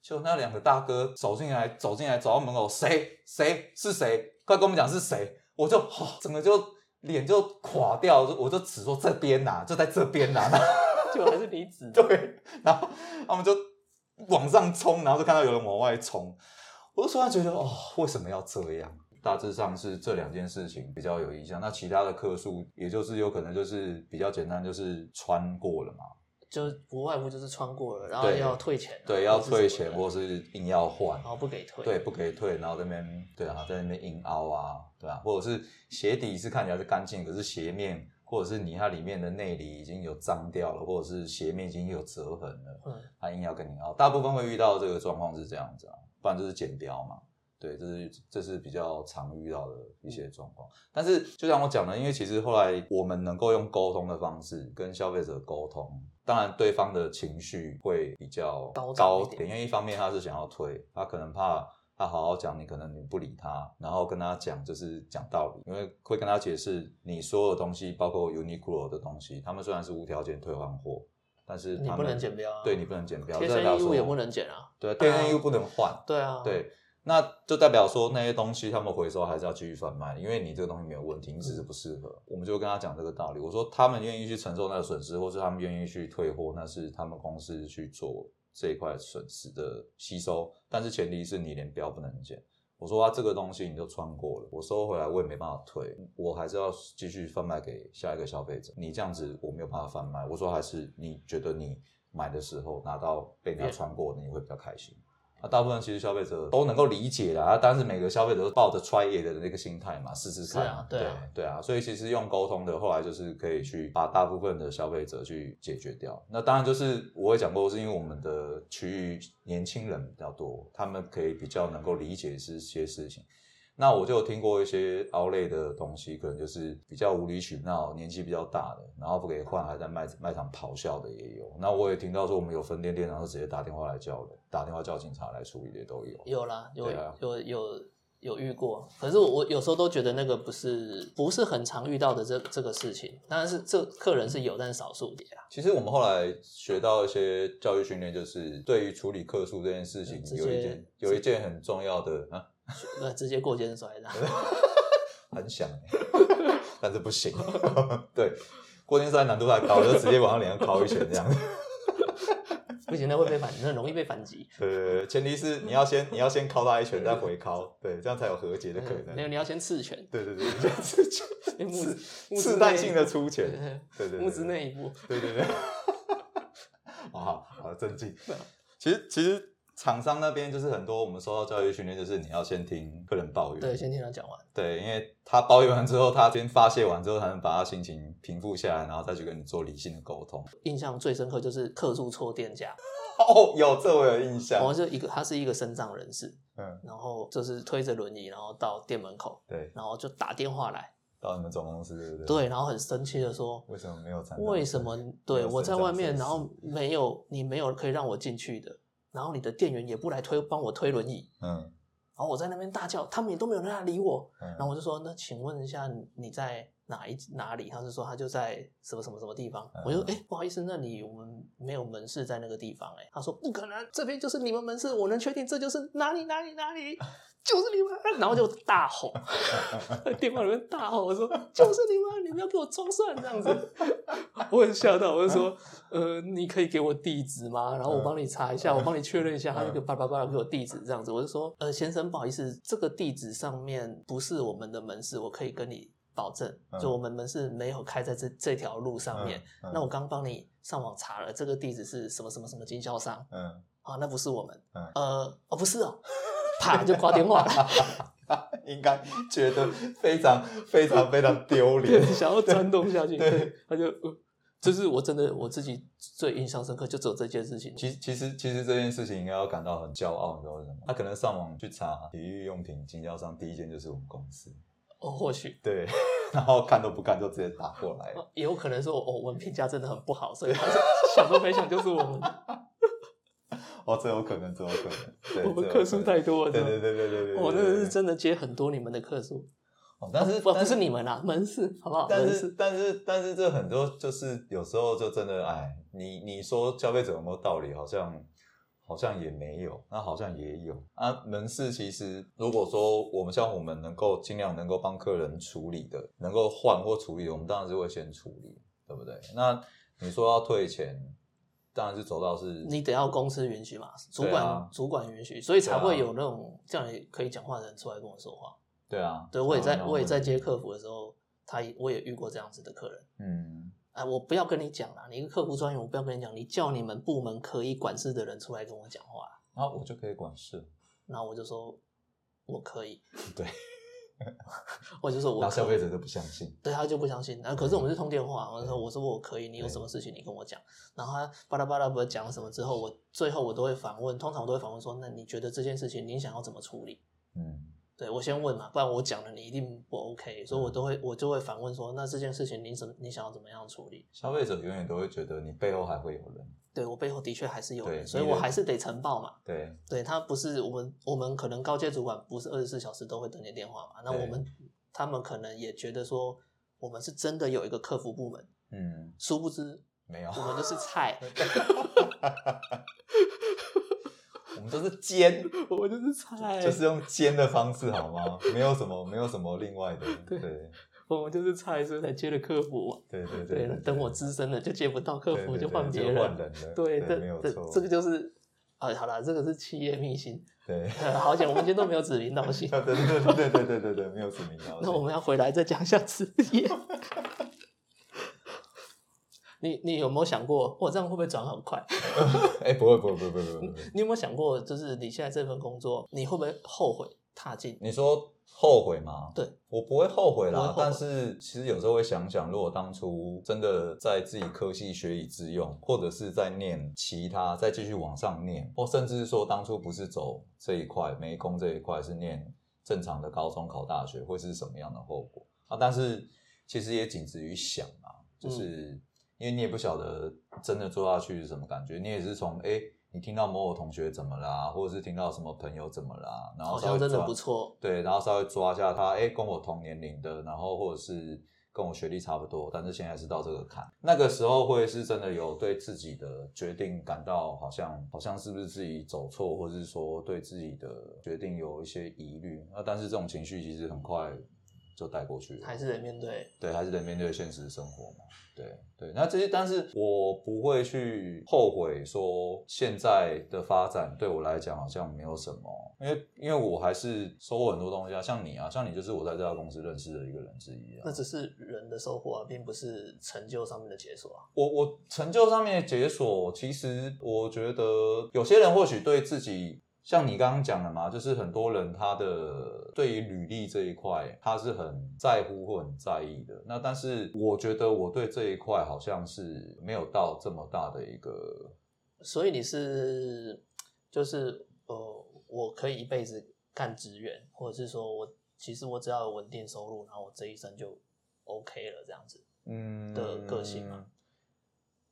就那两个大哥走进来，走进来，走到门口，谁谁是谁？快跟我们讲是谁！我就、哦、整个就脸就垮掉，我就只说这边呐、就在这边呐、就还是你指的。对，然后他们就往上冲，然后就看到有人往外冲，我就突然觉得哦，为什么要这样？大致上是这两件事情比较有印象，那其他的客数也就是有可能就是比较简单，就是穿过了嘛。就不外乎就是穿过了，然后要退钱啊，对，要退钱或是硬要换。然，后不给退，对，不给退，然后在那边对啊，在那边硬凹啊，对啊，或者是鞋底是看起来是干净，可是鞋面或者是你它里面的内里已经有脏掉了，或者是鞋面已经有折痕了，嗯，他硬要跟你凹，大部分会遇到这个状况是这样子啊，不然就是剪标嘛。对，这是这是比较常遇到的一些状况。但是就像我讲的，因为其实后来我们能够用沟通的方式跟消费者沟通，当然对方的情绪会比较高高一点点，因为一方面他是想要退，他可能怕他好好讲，你可能你不理他，然后跟他讲就是讲道理，因为会跟他解释你所有东西，包括 Uniqlo 的东西，他们虽然是无条件退换货，但是他们你不能减标。啊对你不能减标，贴身衣物也不能减啊，对，贴身衣物不能换，对啊，对，那就代表说那些东西他们回收还是要继续贩卖，因为你这个东西没有问题，你只是不适合。我们就跟他讲这个道理，我说他们愿意去承受那个损失，或是他们愿意去退货，那是他们公司去做这一块损失的吸收，但是前提是你连标不能减。我说啊，这个东西你都穿过了，我收回来我也没办法退，我还是要继续贩卖给下一个消费者。你这样子我没有办法贩卖。我说还是你觉得你买的时候拿到被人家穿过，你会比较开心。那大部分其实消费者都能够理解啦，但是每个消费者都抱着 try it 的那个心态嘛，试试看。啊对啊对啊，所以其实用沟通的，后来就是可以去把大部分的消费者去解决掉。那当然就是我也讲过，是因为我们的区域年轻人比较多，他们可以比较能够理解这些事情。那我就有听过一些凹类的东西，可能就是比较无理取闹，年纪比较大的，然后不给换，还在卖卖场咆哮的也有。那我也听到说，我们有分店店长是直接打电话来叫人，打电话叫警察来处理的都有。有啦，有啊有有有遇过，可是我我有时候都觉得那个不是不是很常遇到的这这个事情，当然是这客人是有，但是少数点啊。其实我们后来学到一些教育训练，就是对于处理客诉这件事情，有一件有一件很重要的啊，对，直接过肩摔的，很想欸，但是不行。对，过肩摔难度太高，就直接往他脸上敲一拳这样。不行，那会被反，那容易被反击。对对对，前提是你要先你要先敲他一拳，再回敲，对，这样才有和解的可能。没有，你要先刺拳，对对对，先刺拳木刺木之刺探性的内出拳，对对对对，木之那一步，对对对，好好好，正经。其实其实厂商那边就是很多我们收到教育训练，就是你要先听客人抱怨，对，先听他讲完。对，因为他抱怨完之后，他先发泄完之后，才能把他心情平复下来，然后再去跟你做理性的沟通。印象最深刻就是客诉错店家，哦，有这我有印象然。后就一个他是一个身障人士，嗯，然后就是推着轮椅，然后到店门口，对，然后就打电话来，到你们总公司对不对？，对，然后很生气的说，为什么没有为什么对我在外面，然后没有你没有可以让我进去的，然后你的店员也不来推帮我推轮椅，嗯然后我在那边大叫，他们也都没有人来理我，嗯，然后我就说，那请问一下你在哪一哪里？他就说他就在什么什么什么地方。嗯我就说，哎、不好意思，那里我们没有门市在那个地方、哎，他说不可能，这边就是你们门市，我能确定这就是哪里哪里哪里，就是你们。然后就大吼，在 电话里面大吼，我说就是你们，你们要给我装蒜这样子。我很吓到，我就说，呃，你可以给我地址吗？然后我帮你查一下，我帮你确认一下，他那个叭叭叭给我地址这样子。我就说，呃，先生，不好意思，这个地址上面不是我们的门市，我可以跟你保证，嗯就我们门市没有开在这这条路上面。那我刚帮你上网查了，这个地址是什么什么什么经销商嗯，啊？那不是我们，嗯呃，哦，不是哦，啪就挂电话了，应该觉得非常非常非常丢对，脸。想要钻洞下去，对对，他就。呃这是我真的我自己最印象深刻，就只有这件事情。其其实其实这件事情应该要感到很骄傲，你知道为什么？他可能上网去查体育用品经销商，第一件就是我们公司，哦，或许对，然后看都不看就直接打过来。哦也有可能是我哦，我们评价真的很不好，所以他想都没想就是我们，哦，这有可能，这有可能，对，我们客诉可能太多了，对对对对对对，我那个是真的接很多你们的客数，哦但是不是你们啦，门市好不好？但是但是但是这很多就是有时候就真的哎，你你说消费者有没有道理？好像好像也没有，那好像也有啊。门市其实如果说我们像我们能够尽量能够帮客人处理的，能够换或处理的，我们当然是会先处理，对不对？那你说要退钱，当然是走到是你得要公司允许嘛，主管、啊主管允许，所以才会有那种这样也可以讲话的人出来跟我说话。对啊，对我也在我也在接客服的时候，他也我也遇过这样子的客人。嗯，哎，我不要跟你讲啦，你一个客服专员，我不要跟你讲，你叫你们部门可以管事的人出来跟我讲话啦。然后我就可以管事，然后我就说我可以，对，我就说我消费者都不相信，对他就不相信，然啊，可是我们是通电话，我说我说我可以，你有什么事情你跟我讲，然后他巴拉巴拉不讲什么之后，我最后我都会反问，通常我都会反问说，那你觉得这件事情你想要怎么处理？嗯，对我先问嘛，不然我讲了你一定不 OK，所以我都会我就会反问说，那这件事情你怎么你想要怎么样处理？消费者永远都会觉得你背后还会有人，对我背后的确还是有人，所以我还是得呈报嘛。对，对他不是我们我们可能高阶主管不是二十四小时都会等你电话嘛，那我们他们可能也觉得说我们是真的有一个客服部门，嗯，殊不知没有，我们都是菜，我们都是奸，我们就是菜，就是用奸的方式好吗？没有什么，没有什么另外的，对对我们就是菜，所以才接了客服嘛。对对对对，等我资深了就接不到客服，就换别人。对，这没有错，这这个就是啊，好了，这个是企业秘辛。对，好险，我们今天都没有指名道 姓。对对对对对对对对对，没有指名道姓。那我们要回来再讲一下职业。你你有没有想过，我这样会不会转很快？哎，不会不会不会不会不会不会，你有没有想过，就是你现在这份工作，你会不会后悔踏进？你说后悔吗？对，我不会后悔啦但是其实有时候会想想，如果当初真的在自己科系学以致用，或者是在念其他，再继续往上念，或甚至是说当初不是走这一块美工这一块，是念正常的高中考大学，会是什么样的后果啊？但是其实也仅止于想啊，就是、因为你也不晓得真的做下去是什么感觉，你也是从哎。诶你听到某某同学怎么啦，或者是听到什么朋友怎么啦，然后好像真的稍微抓不错。对，然后稍微抓一下他，哎，跟我同年龄的，然后或者是跟我学历差不多，但是现在是到这个坎，那个时候会是真的有对自己的决定感到好像好像是不是自己走错，或者是说对自己的决定有一些疑虑，那但是这种情绪其实很快就带过去了，还是得面对。对，还是得面对现实生活嘛。对对，那这些，但是我不会去后悔说现在的发展对我来讲好像没有什么，因为因为我还是收获很多东西啊，像你啊，像你就是我在这家公司认识的一个人之一啊那。只是人的收获啊，并不是成就上面的解锁啊。我我成就上面的解锁，其实我觉得有些人或许对自己，像你刚刚讲的嘛，就是很多人他的对于履历这一块，他是很在乎或很在意的。那但是我觉得我对这一块好像是没有到这么大的一个，所以你是就是呃，我可以一辈子干职员，或者是说我其实我只要有稳定收入，然后我这一生就 OK 了，这样子。嗯的个性吗？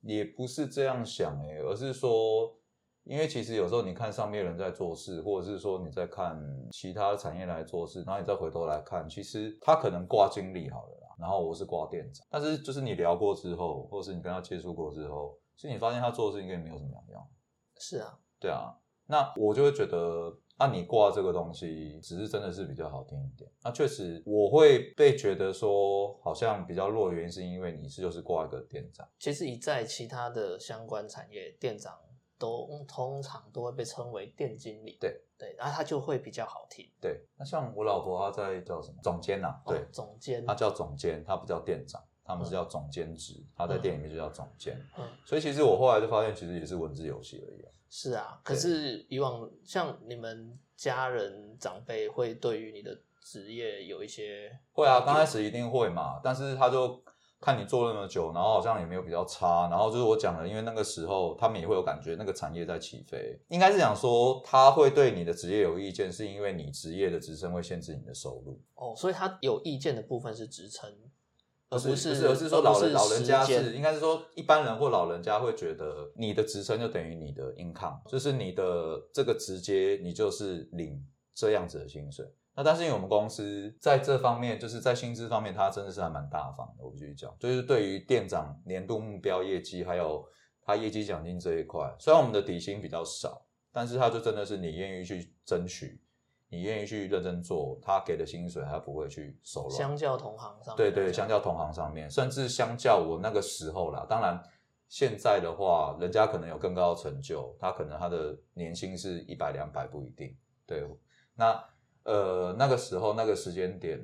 也不是这样想诶、而是说，因为其实有时候你看上面人在做事，或者是说你在看其他产业来做事，然后你再回头来看，其实他可能挂经理好了啦，然后我是挂店长，但是就是你聊过之后，或者是你跟他接触过之后，其实你发现他做的事情跟你没有什么两样。是啊，对啊，那我就会觉得，啊，你挂这个东西，只是真的是比较好听一点。那确实，我会被觉得说好像比较弱的原因，是因为你是就是挂一个店长。其实你在其他的相关产业，店长都通常都会被称为店经理。对对，然后他就会比较好听。对，那像我老婆她在叫什么总监呐、对哦，总监。她叫总监，她不叫店长，他们是叫总监职，她在店里面就叫总监。嗯，所以其实我后来就发现，其实也是文字游戏而已、啊。是啊。可是以往像你们家人长辈会对于你的职业有一些会啊，刚开始一定会嘛，但是他就看你做那么久，然后好像也没有比较差，然后就是我讲的，因为那个时候他们也会有感觉，那个产业在起飞，应该是讲说他会对你的职业有意见，是因为你职业的职称会限制你的收入，哦，所以他有意见的部分是职称，而不是是而是说老人老人家是应该是说一般人或老人家会觉得你的职称就等于你的 income，就是你的这个直接你就是领这样子的薪水。那但是因为我们公司在这方面，就是在薪资方面，它真的是还蛮大方的。我必须讲，就是对于店长年度目标业绩，还有他业绩奖金这一块，虽然我们的底薪比较少，但是他就真的是你愿意去争取，你愿意去认真做，他给的薪水他不会去手软。相较同行上面对对，相较同行上面，甚至相较我那个时候啦，当然现在的话，人家可能有更高的成就，他可能他的年薪是一百两百不一定。对，那呃那个时候那个时间点，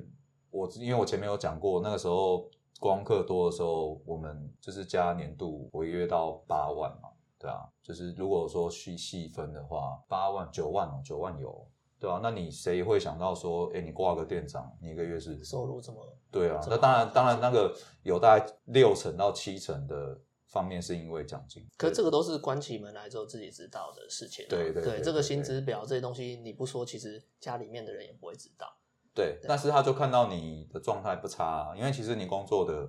我因为我前面有讲过，那个时候光客多的时候，我们就是加年度违约到八万嘛，对啊，就是如果说细细分的话，八万九万哦，九万有，对啊，那你谁会想到说，哎，你挂个店长，你一个月是收入这么对啊，那当然当然那个有大概六成到七成的方面是因为奖金，可这个都是关起门来之后自己知道的事情啊。对对对这个薪资表这些东西你不说，其实家里面的人也不会知道。对，但是他就看到你的状态不差，因为其实你工作的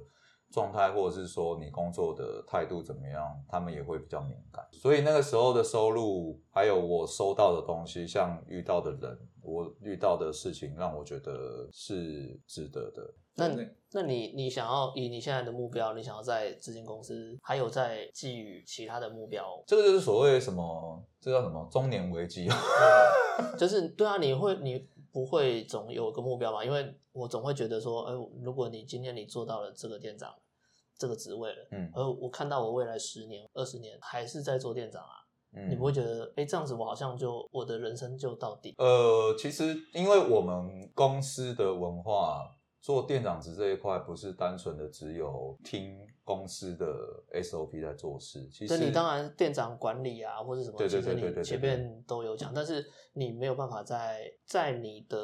状态，或者是说你工作的态度怎么样，他们也会比较敏感。所以那个时候的收入，还有我收到的东西，像遇到的人，我遇到的事情，让我觉得是值得的。那那你你想要以你现在的目标，你想要在资金公司，还有在寄予其他的目标，这个就是所谓什么，这叫什么中年危机？就是对啊，你会你不会总有个目标嘛？因为我总会觉得说，哎、如果你今天你做到了这个店长这个职位了，嗯而我看到我未来十年、二十年还是在做店长啊，嗯你不会觉得，哎、这样子我好像就我的人生就到底？呃，其实因为我们公司的文化，做店长职这一块不是单纯的只有听公司的 SOP 在做事，其实你当然店长管理啊，或者什么，对对其实对对对对你前面都有讲，但是你没有办法在在你的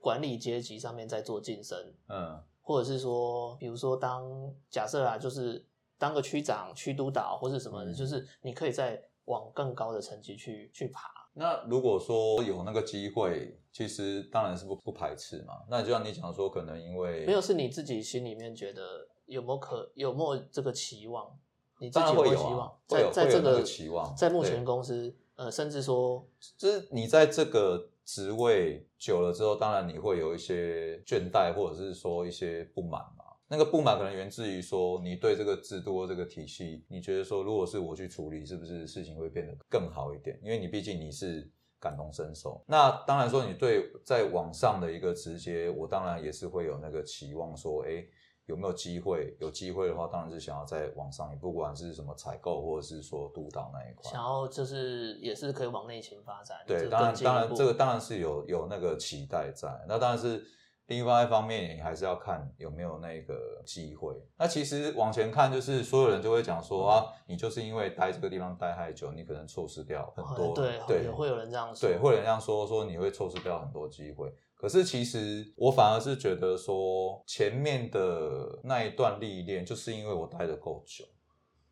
管理阶级上面再做晋升，嗯或者是说，比如说当假设啊，就是当个区长、区督导或是什么的，嗯就是你可以再往更高的层级去去爬。那如果说有那个机会，其实当然是不不排斥嘛。那就像你讲说，可能因为没有是你自己心里面觉得有没有可有没有这个期望？你自己会有期望？在在这个期望在目前公司，呃，甚至说就是你在这个职位久了之后，当然你会有一些倦怠，或者是说一些不满嘛。那个不满可能源自于说你对这个制度或这个体系，你觉得说如果是我去处理，是不是事情会变得更好一点？因为你毕竟你是感同身受。那当然说你对在网上的一个直接，我当然也是会有那个期望说，哎。有没有机会？有机会的话，当然是想要在网上，不管是什么采购，或者是说督导那一块。想要就是也是可以往内勤发展。对，这当然，当然，这个当然是有有那个期待在。那当然是另外一方面，你还是要看有没有那个机会。那其实往前看，就是所有人就会讲说啊，你就是因为待这个地方待太久，你可能错失掉很多。哦对对，也会有人这样说。对，会有人这样说，说你会错失掉很多机会。可是其实我反而是觉得说，前面的那一段历练，就是因为我待的够久，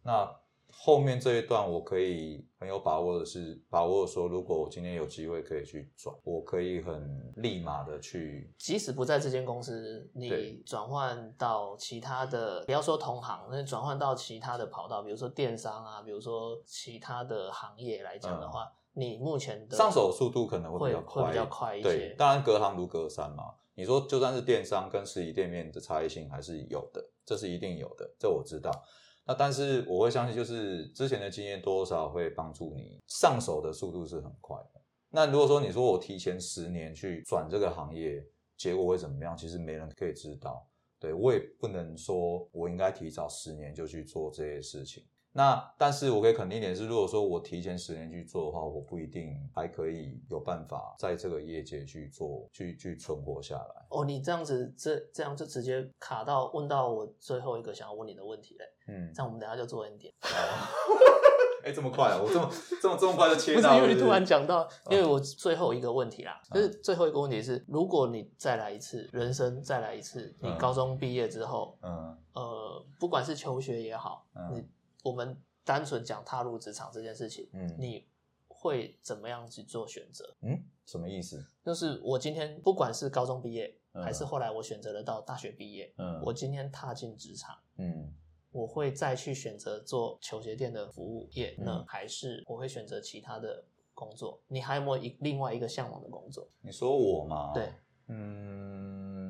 那后面这一段我可以很有把握的是，把握说，如果我今天有机会可以去转，我可以很立马的去，即使不在这间公司，你对转换到其他的，不要说同行，那转换到其他的跑道，比如说电商啊，比如说其他的行业来讲的话，你目前的嗯上手速度可能会会比较快，会比较快一对些，。当然隔行如隔山嘛。你说就算是电商跟实体店面的差异性还是有的，这是一定有的，这我知道。那但是我会相信，就是之前的经验多多少少会帮助你上手的速度是很快的。那如果说你说我提前十年去转这个行业，结果会怎么样？其实没人可以知道。对我也不能说我应该提早十年就去做这些事情。那但是我可以肯定一点是，如果说我提前十年去做的话，我不一定还可以有办法在这个业界去做，去去存活下来。哦，你这样子，这这样就直接卡到问到我最后一个想要问你的问题嘞。嗯，这样我们等下就做 ending。哎、这么快啊！我这么这么这么快就切不是到，因为你突然讲，到，因为我最后一个问题啦，嗯就是最后一个问题是，如果你再来一次，人生再来一次，你嗯高中毕业之后，嗯呃，不管是求学也好，嗯你我们单纯讲踏入职场这件事情，嗯你会怎么样去做选择？嗯，什么意思？就是我今天不管是高中毕业，嗯还是后来我选择了到大学毕业，嗯我今天踏进职场。嗯我会再去选择做球鞋店的服务业呢，嗯还是我会选择其他的工作？你还有没有一另外一个向往的工作？你说我吗？对，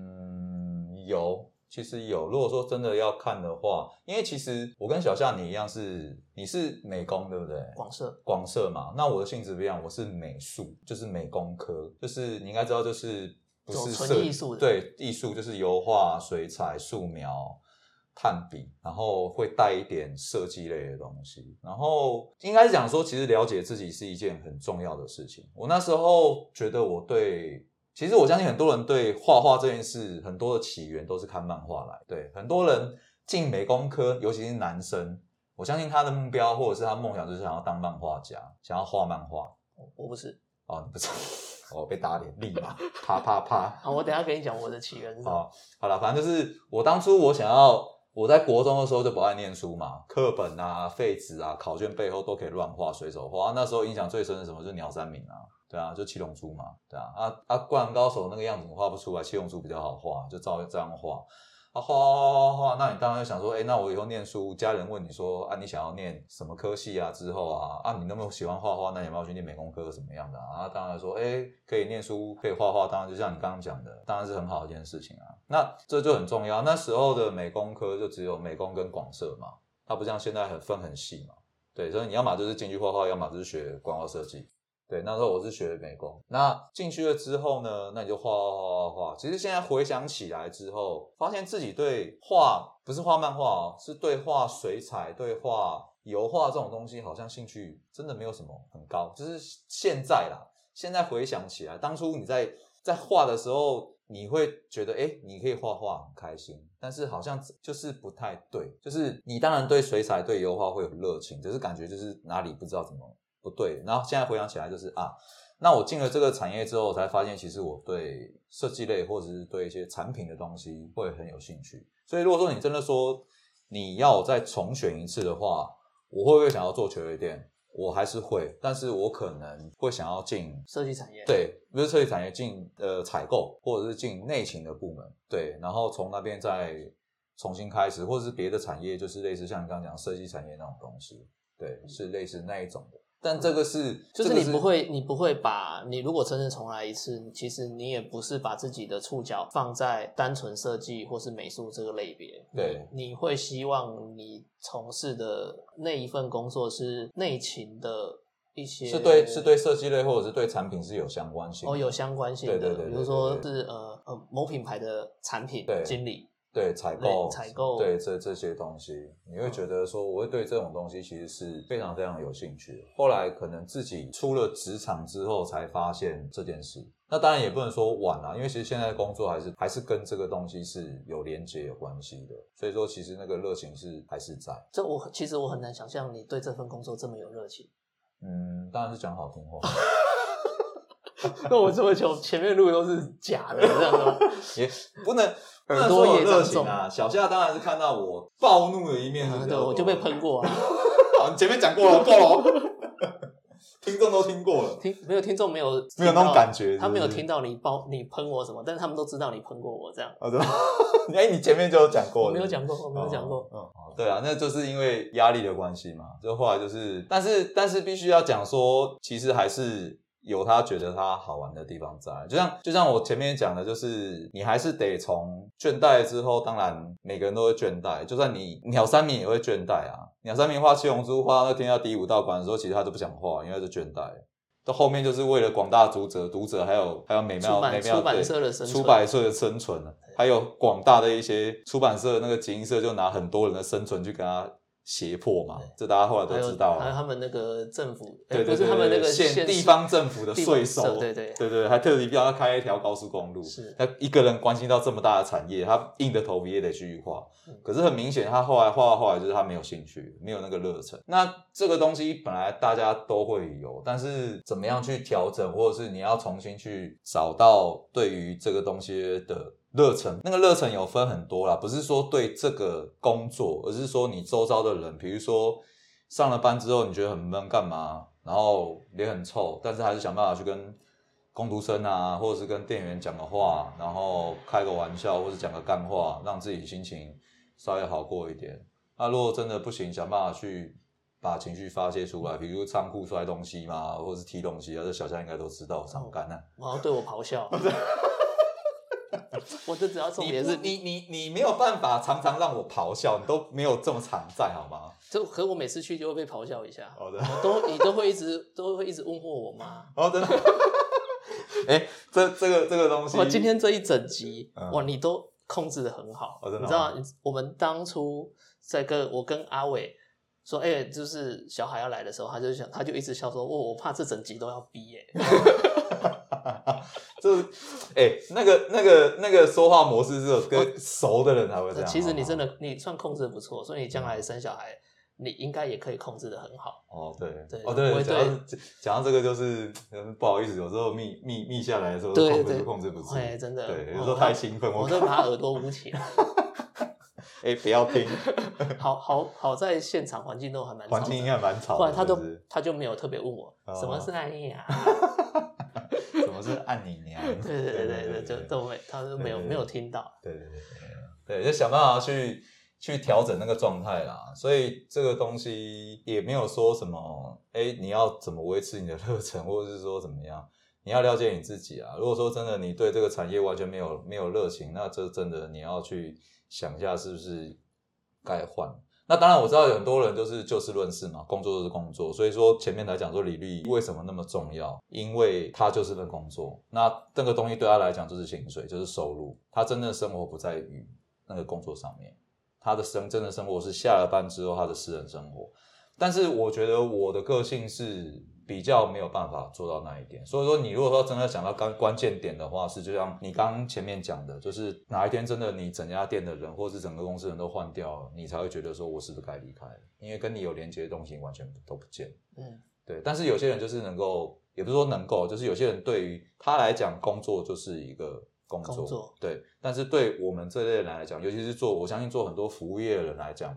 嗯，有，其实有。如果说真的要看的话，因为其实我跟小夏你一样是，你是美工对不对？广设广设嘛，那我的性质不一样，我是美术，就是美工科，就是你应该知道，就是不是设艺术的对，艺术就是油画、水彩、素描、炭笔，然后会带一点设计类的东西。然后应该是讲说，其实了解自己是一件很重要的事情。我那时候觉得我对其实我相信很多人对画画这件事，很多的起源都是看漫画来。对，很多人进美工科，尤其是男生，我相信他的目标或者是他梦想就是想要当漫画家，想要画漫画。我不是哦，你不是，我被打脸，立马啪啪啪。好，我等一下跟你讲我的起源是什么。哦，好了，反正就是我当初我想要，我在国中的时候就不爱念书嘛，课本啊、废纸啊、考卷背后都可以乱画、随手画。那时候印象最深的是什么？就是鸟山明啊，对啊，就七龙珠嘛，对啊，啊啊，灌篮高手那个样子画不出来，七龙珠比较好画，就照这样画。啊，画画画画画，那你当然想说，哎、那我以后念书，家人问你说，啊，你想要念什么科系啊？之后啊，啊，你那么喜欢画画，那你要不要去念美工科什么样的啊？啊当然说，哎、可以念书，可以画画，当然就像你刚刚讲的，当然是很好的一件事情啊。那这就很重要。那时候的美工科就只有美工跟广设嘛，它不像现在很分很细嘛。对，所以你要么就是进去画画，要么就是学广告设计。对，那时候我是学美工。那进去了之后呢，那你就画画画画画。其实现在回想起来之后，发现自己对画不是画漫画哦，是对画水彩、对画油画这种东西，好像兴趣真的没有什么很高。就是现在啦，现在回想起来，当初你在在画的时候，你会觉得，哎，你可以画画很开心，但是好像就是不太对。就是你当然对水彩、对油画会有热情，只是感觉就是哪里不知道怎么不对。然后现在回想起来，就是啊，那我进了这个产业之后，我才发现其实我对设计类或者是对一些产品的东西会很有兴趣。所以如果说你真的说你要我再重选一次的话，我会不会想要做球类店？我还是会，但是我可能会想要进设计产业，对，不是设计产业进呃采购，或者是进内勤的部门，对，然后从那边再重新开始，或者是别的产业，就是类似像你刚刚讲设计产业那种东西，对，是类似那一种的。但这个是，就是你不会，你不会把你如果真正重来一次，其实你也不是把自己的触角放在单纯设计或是美术这个类别。对你会希望你从事的那一份工作是内勤的一些，是对是对设计类或者是对产品是有相关性哦有相关性的，对对对对比如说是呃呃某品牌的产品经理，对采购类采购对这这些东西，你会觉得说，我会对这种东西其实是非常非常有兴趣的。后来可能自己出了职场之后，才发现这件事。那当然也不能说晚啊，因为其实现在工作还是还是跟这个东西是有连接有关系的。所以说，其实那个热情是还是在。这我其实我很难想象你对这份工作这么有热情。嗯，当然是讲好听话，那我这么久前面录都是假的，这样吗？也不能耳朵也长重热情啊。小夏当然是看到我暴怒的一面对，我就被喷过啊。好，你前面讲过了，够了哦，听众都听过了。听没有听众没有没有那种感觉是是他没有听到你爆你喷我什么，但是他们都知道你喷过我这样。哎，你前面就有讲过，了没有讲过，我没有讲过。嗯，哦对啊，那就是因为压力的关系嘛。就后来就是，但是但是必须要讲说，其实还是有他觉得他好玩的地方在。就像就像我前面讲的，就是你还是得从倦怠之后，当然每个人都会倦怠，就算你鸟三明也会倦怠啊。鸟三明画七龙珠画到那天要第五道馆的时候，其实他就不想画，因为是倦怠。到后面就是为了广大读者、读者还有还有美妙美妙出版社的生存出版社的生存，还有广大的一些出版社那个集英社就拿很多人的生存去跟他胁迫嘛，这大家后来都知道了。还有他们那个政府，哎对对对，他们那个地方政府的税收，社对对对对，还特地要他开一条高速公路，是他一个人关心到这么大的产业，他硬着头皮也得继续画嗯。可是很明显，他后来画到后来就是他没有兴趣，没有那个热忱。那这个东西本来大家都会有，但是怎么样去调整，或者是你要重新去找到对于这个东西的热忱，那个热忱有分很多啦，不是说对这个工作，而是说你周遭的人，比如说上了班之后你觉得很闷，干嘛？然后脸很臭，但是还是想办法去跟工读生啊，或者是跟店员讲个话，然后开个玩笑，或者讲个干话，让自己心情稍微好过一点。那如果真的不行，想办法去把情绪发泄出来，比如仓库摔东西嘛，或者是踢东西啊，这小夏应该都知道，常干啊。然后对我咆哮。我就只要重点是，你你你没有办法常常让我咆哮，你都没有这么常在好吗？就可我每次去就会被咆哮一下，好的，我都你都会一直都会一直问候我妈。哦，真的。哎、这这个这个东西，我，今天这一整集，嗯哇，你都控制的很好。哦真的你知道，我们当初在跟我跟阿伟说，哎、就是小海要来的时候，他就想，他就一直笑说，哦，我怕这整集都要逼耶、这哎、那个那个那个说话模式是有跟熟的人才会这样。其实你真的你算控制的不错，所以你将来生小孩，你应该也可以控制的很好。哦，对，对哦对，讲到讲到这个就是嗯不好意思，有时候密密密下来的时候控制对对，控制不住，哎，真的，对，有我时候太兴奋，我都把他耳朵捂起来。哎不要听，好好好在现场环境都还蛮环境应该蛮吵的，后来他都是不是他就没有特别问我哦什么是爱意啊，按你娘？对对对对对，就都没他都没有没有听到。对对对对，对，就想办法去去调整那个状态啦。所以这个东西也没有说什么，哎，你要怎么维持你的热忱，或者是说怎么样，你要了解你自己啊。如果说真的你对这个产业完全没有没有热情，那这真的你要去想一下是不是该换。那当然，我知道有很多人就是就事论事嘛，工作就是工作，所以说前面来讲说履历为什么那么重要，因为他就是份工作，那这个东西对他来讲就是薪水，就是收入，他真正的生活不在于那个工作上面，他的生真的生活是下了班之后他的私人生活。但是我觉得我的个性是比较没有办法做到那一点，所以说你如果说真的想到关关键点的话，是就像你刚刚前面讲的，就是哪一天真的你整家店的人或是整个公司人都换掉了，你才会觉得说我是不是该离开了，因为跟你有连接的东西完全都不见。嗯，对，但是有些人就是能够，也不是说能够，就是有些人对于他来讲，工作就是一个工作，工作对。但是对我们这类人来讲，尤其是做，我相信做很多服务业的人来讲，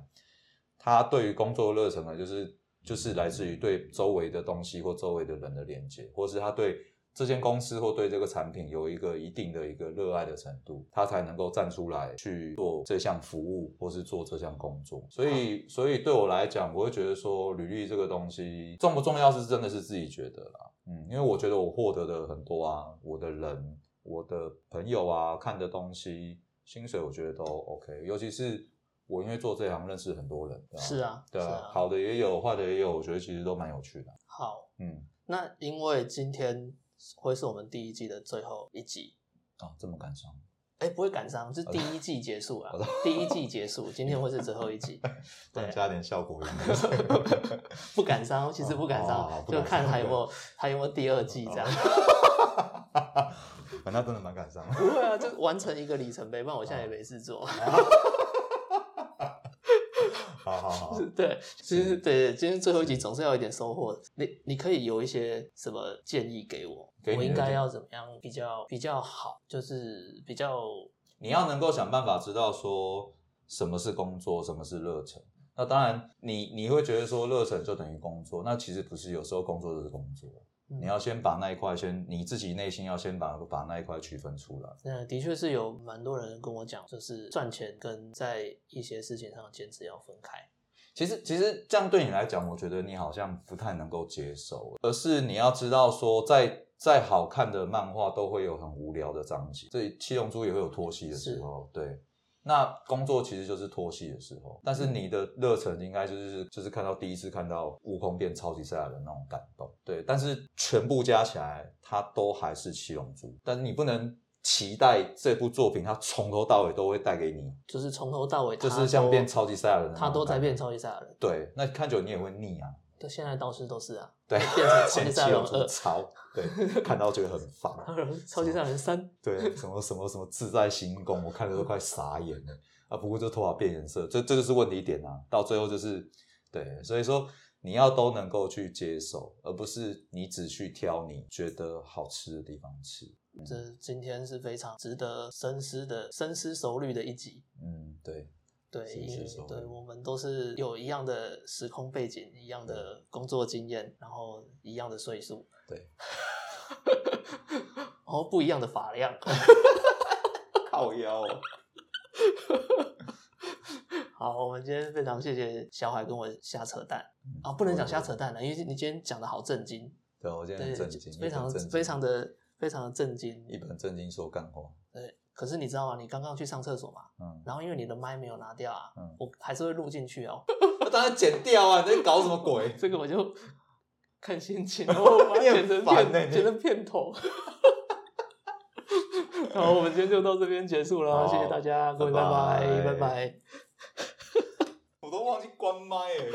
他对于工作的热忱呢，就是就是来自于对周围的东西或周围的人的连接，或是他对这间公司或对这个产品有一个一定的一个热爱的程度，他才能够站出来去做这项服务或是做这项工作。所以，所以对我来讲，我会觉得说，履历这个东西重不重要是真的是自己觉得啦。嗯，因为我觉得我获得的很多啊，我的人、我的朋友啊，看的东西、薪水，我觉得都 OK。尤其是我因为做这行认识很多人，对吧是啊，对啊，是啊。好的也有，坏的也有，我觉得其实都蛮有趣的。好，嗯，那因为今天会是我们第一季的最后一集，哦，这么感伤，哎，不会感伤，是第一季结束了，第一季结束，今天会是最后一集，对，加点效果音。不感伤，其实不感哦伤，就看还有没有还有没有第二季这样。反正真的蛮感伤。不会啊，就完成一个里程碑，不然我现在也没事做。好 对，其实对，今天最后一集总是要有一点收获。你你可以有一些什么建议给我？我应该要怎么样比较比较好？就是比较你要能够想办法知道说什么是工作，什么是热忱。那当然你，你会觉得说热忱就等于工作，那其实不是，有时候工作就是工作。嗯你要先把那一块先，你自己内心要先把把那一块区分出来。那，的确是有蛮多人跟我讲，就是赚钱跟在一些事情上的坚持要分开。其实，其实这样对你来讲，我觉得你好像不太能够接受，而是你要知道说，在再好看的漫画都会有很无聊的章节，所以七龙珠也会有脱戏的时候，对。那工作其实就是脱戏的时候，但是你的热忱应该就是就是看到第一次看到悟空变超级赛亚人那种感动，对。但是全部加起来，它都还是七龙珠，但是你不能期待这部作品它从头到尾都会带给你，就是从头到尾，就是像变超级赛亚人的那种他都在变超级赛亚人。对，那看久你也会腻啊。对，现在倒是都是啊，对，变成超 级现七龙珠赛亚人二，超，对，看到觉得很烦。超级赛亚人三。对，什么什么什么自在行宫，我看的都快傻眼了啊！不过这头发变颜色，这这就是问题点啊。到最后就是对，所以说你要都能够去接受，而不是你只去挑你觉得好吃的地方吃。这今天是非常值得深思的、深思熟虑的一集。嗯，对，对，对我们都是有一样的时空背景、一样的工作经验，然后一样的岁数，对，然后不一样的发量。靠腰、哦。好，我们今天非常谢谢小海跟我瞎扯淡嗯啊，不能讲瞎扯淡了，因为你今天讲的好震惊，对，我今天震惊，非常非常的非常的震惊。一本正经说干话。对，可是你知道吗？你刚刚去上厕所嘛，嗯，然后因为你的麦没有拿掉啊，嗯我还是会录进去哦。我当然剪掉啊！你在搞什么鬼？这个我就看心情，然后把剪成片剪成片头。好，我们今天就到这边结束了，好谢谢大家，各位拜拜拜，拜拜拜。我都忘记关麦哎。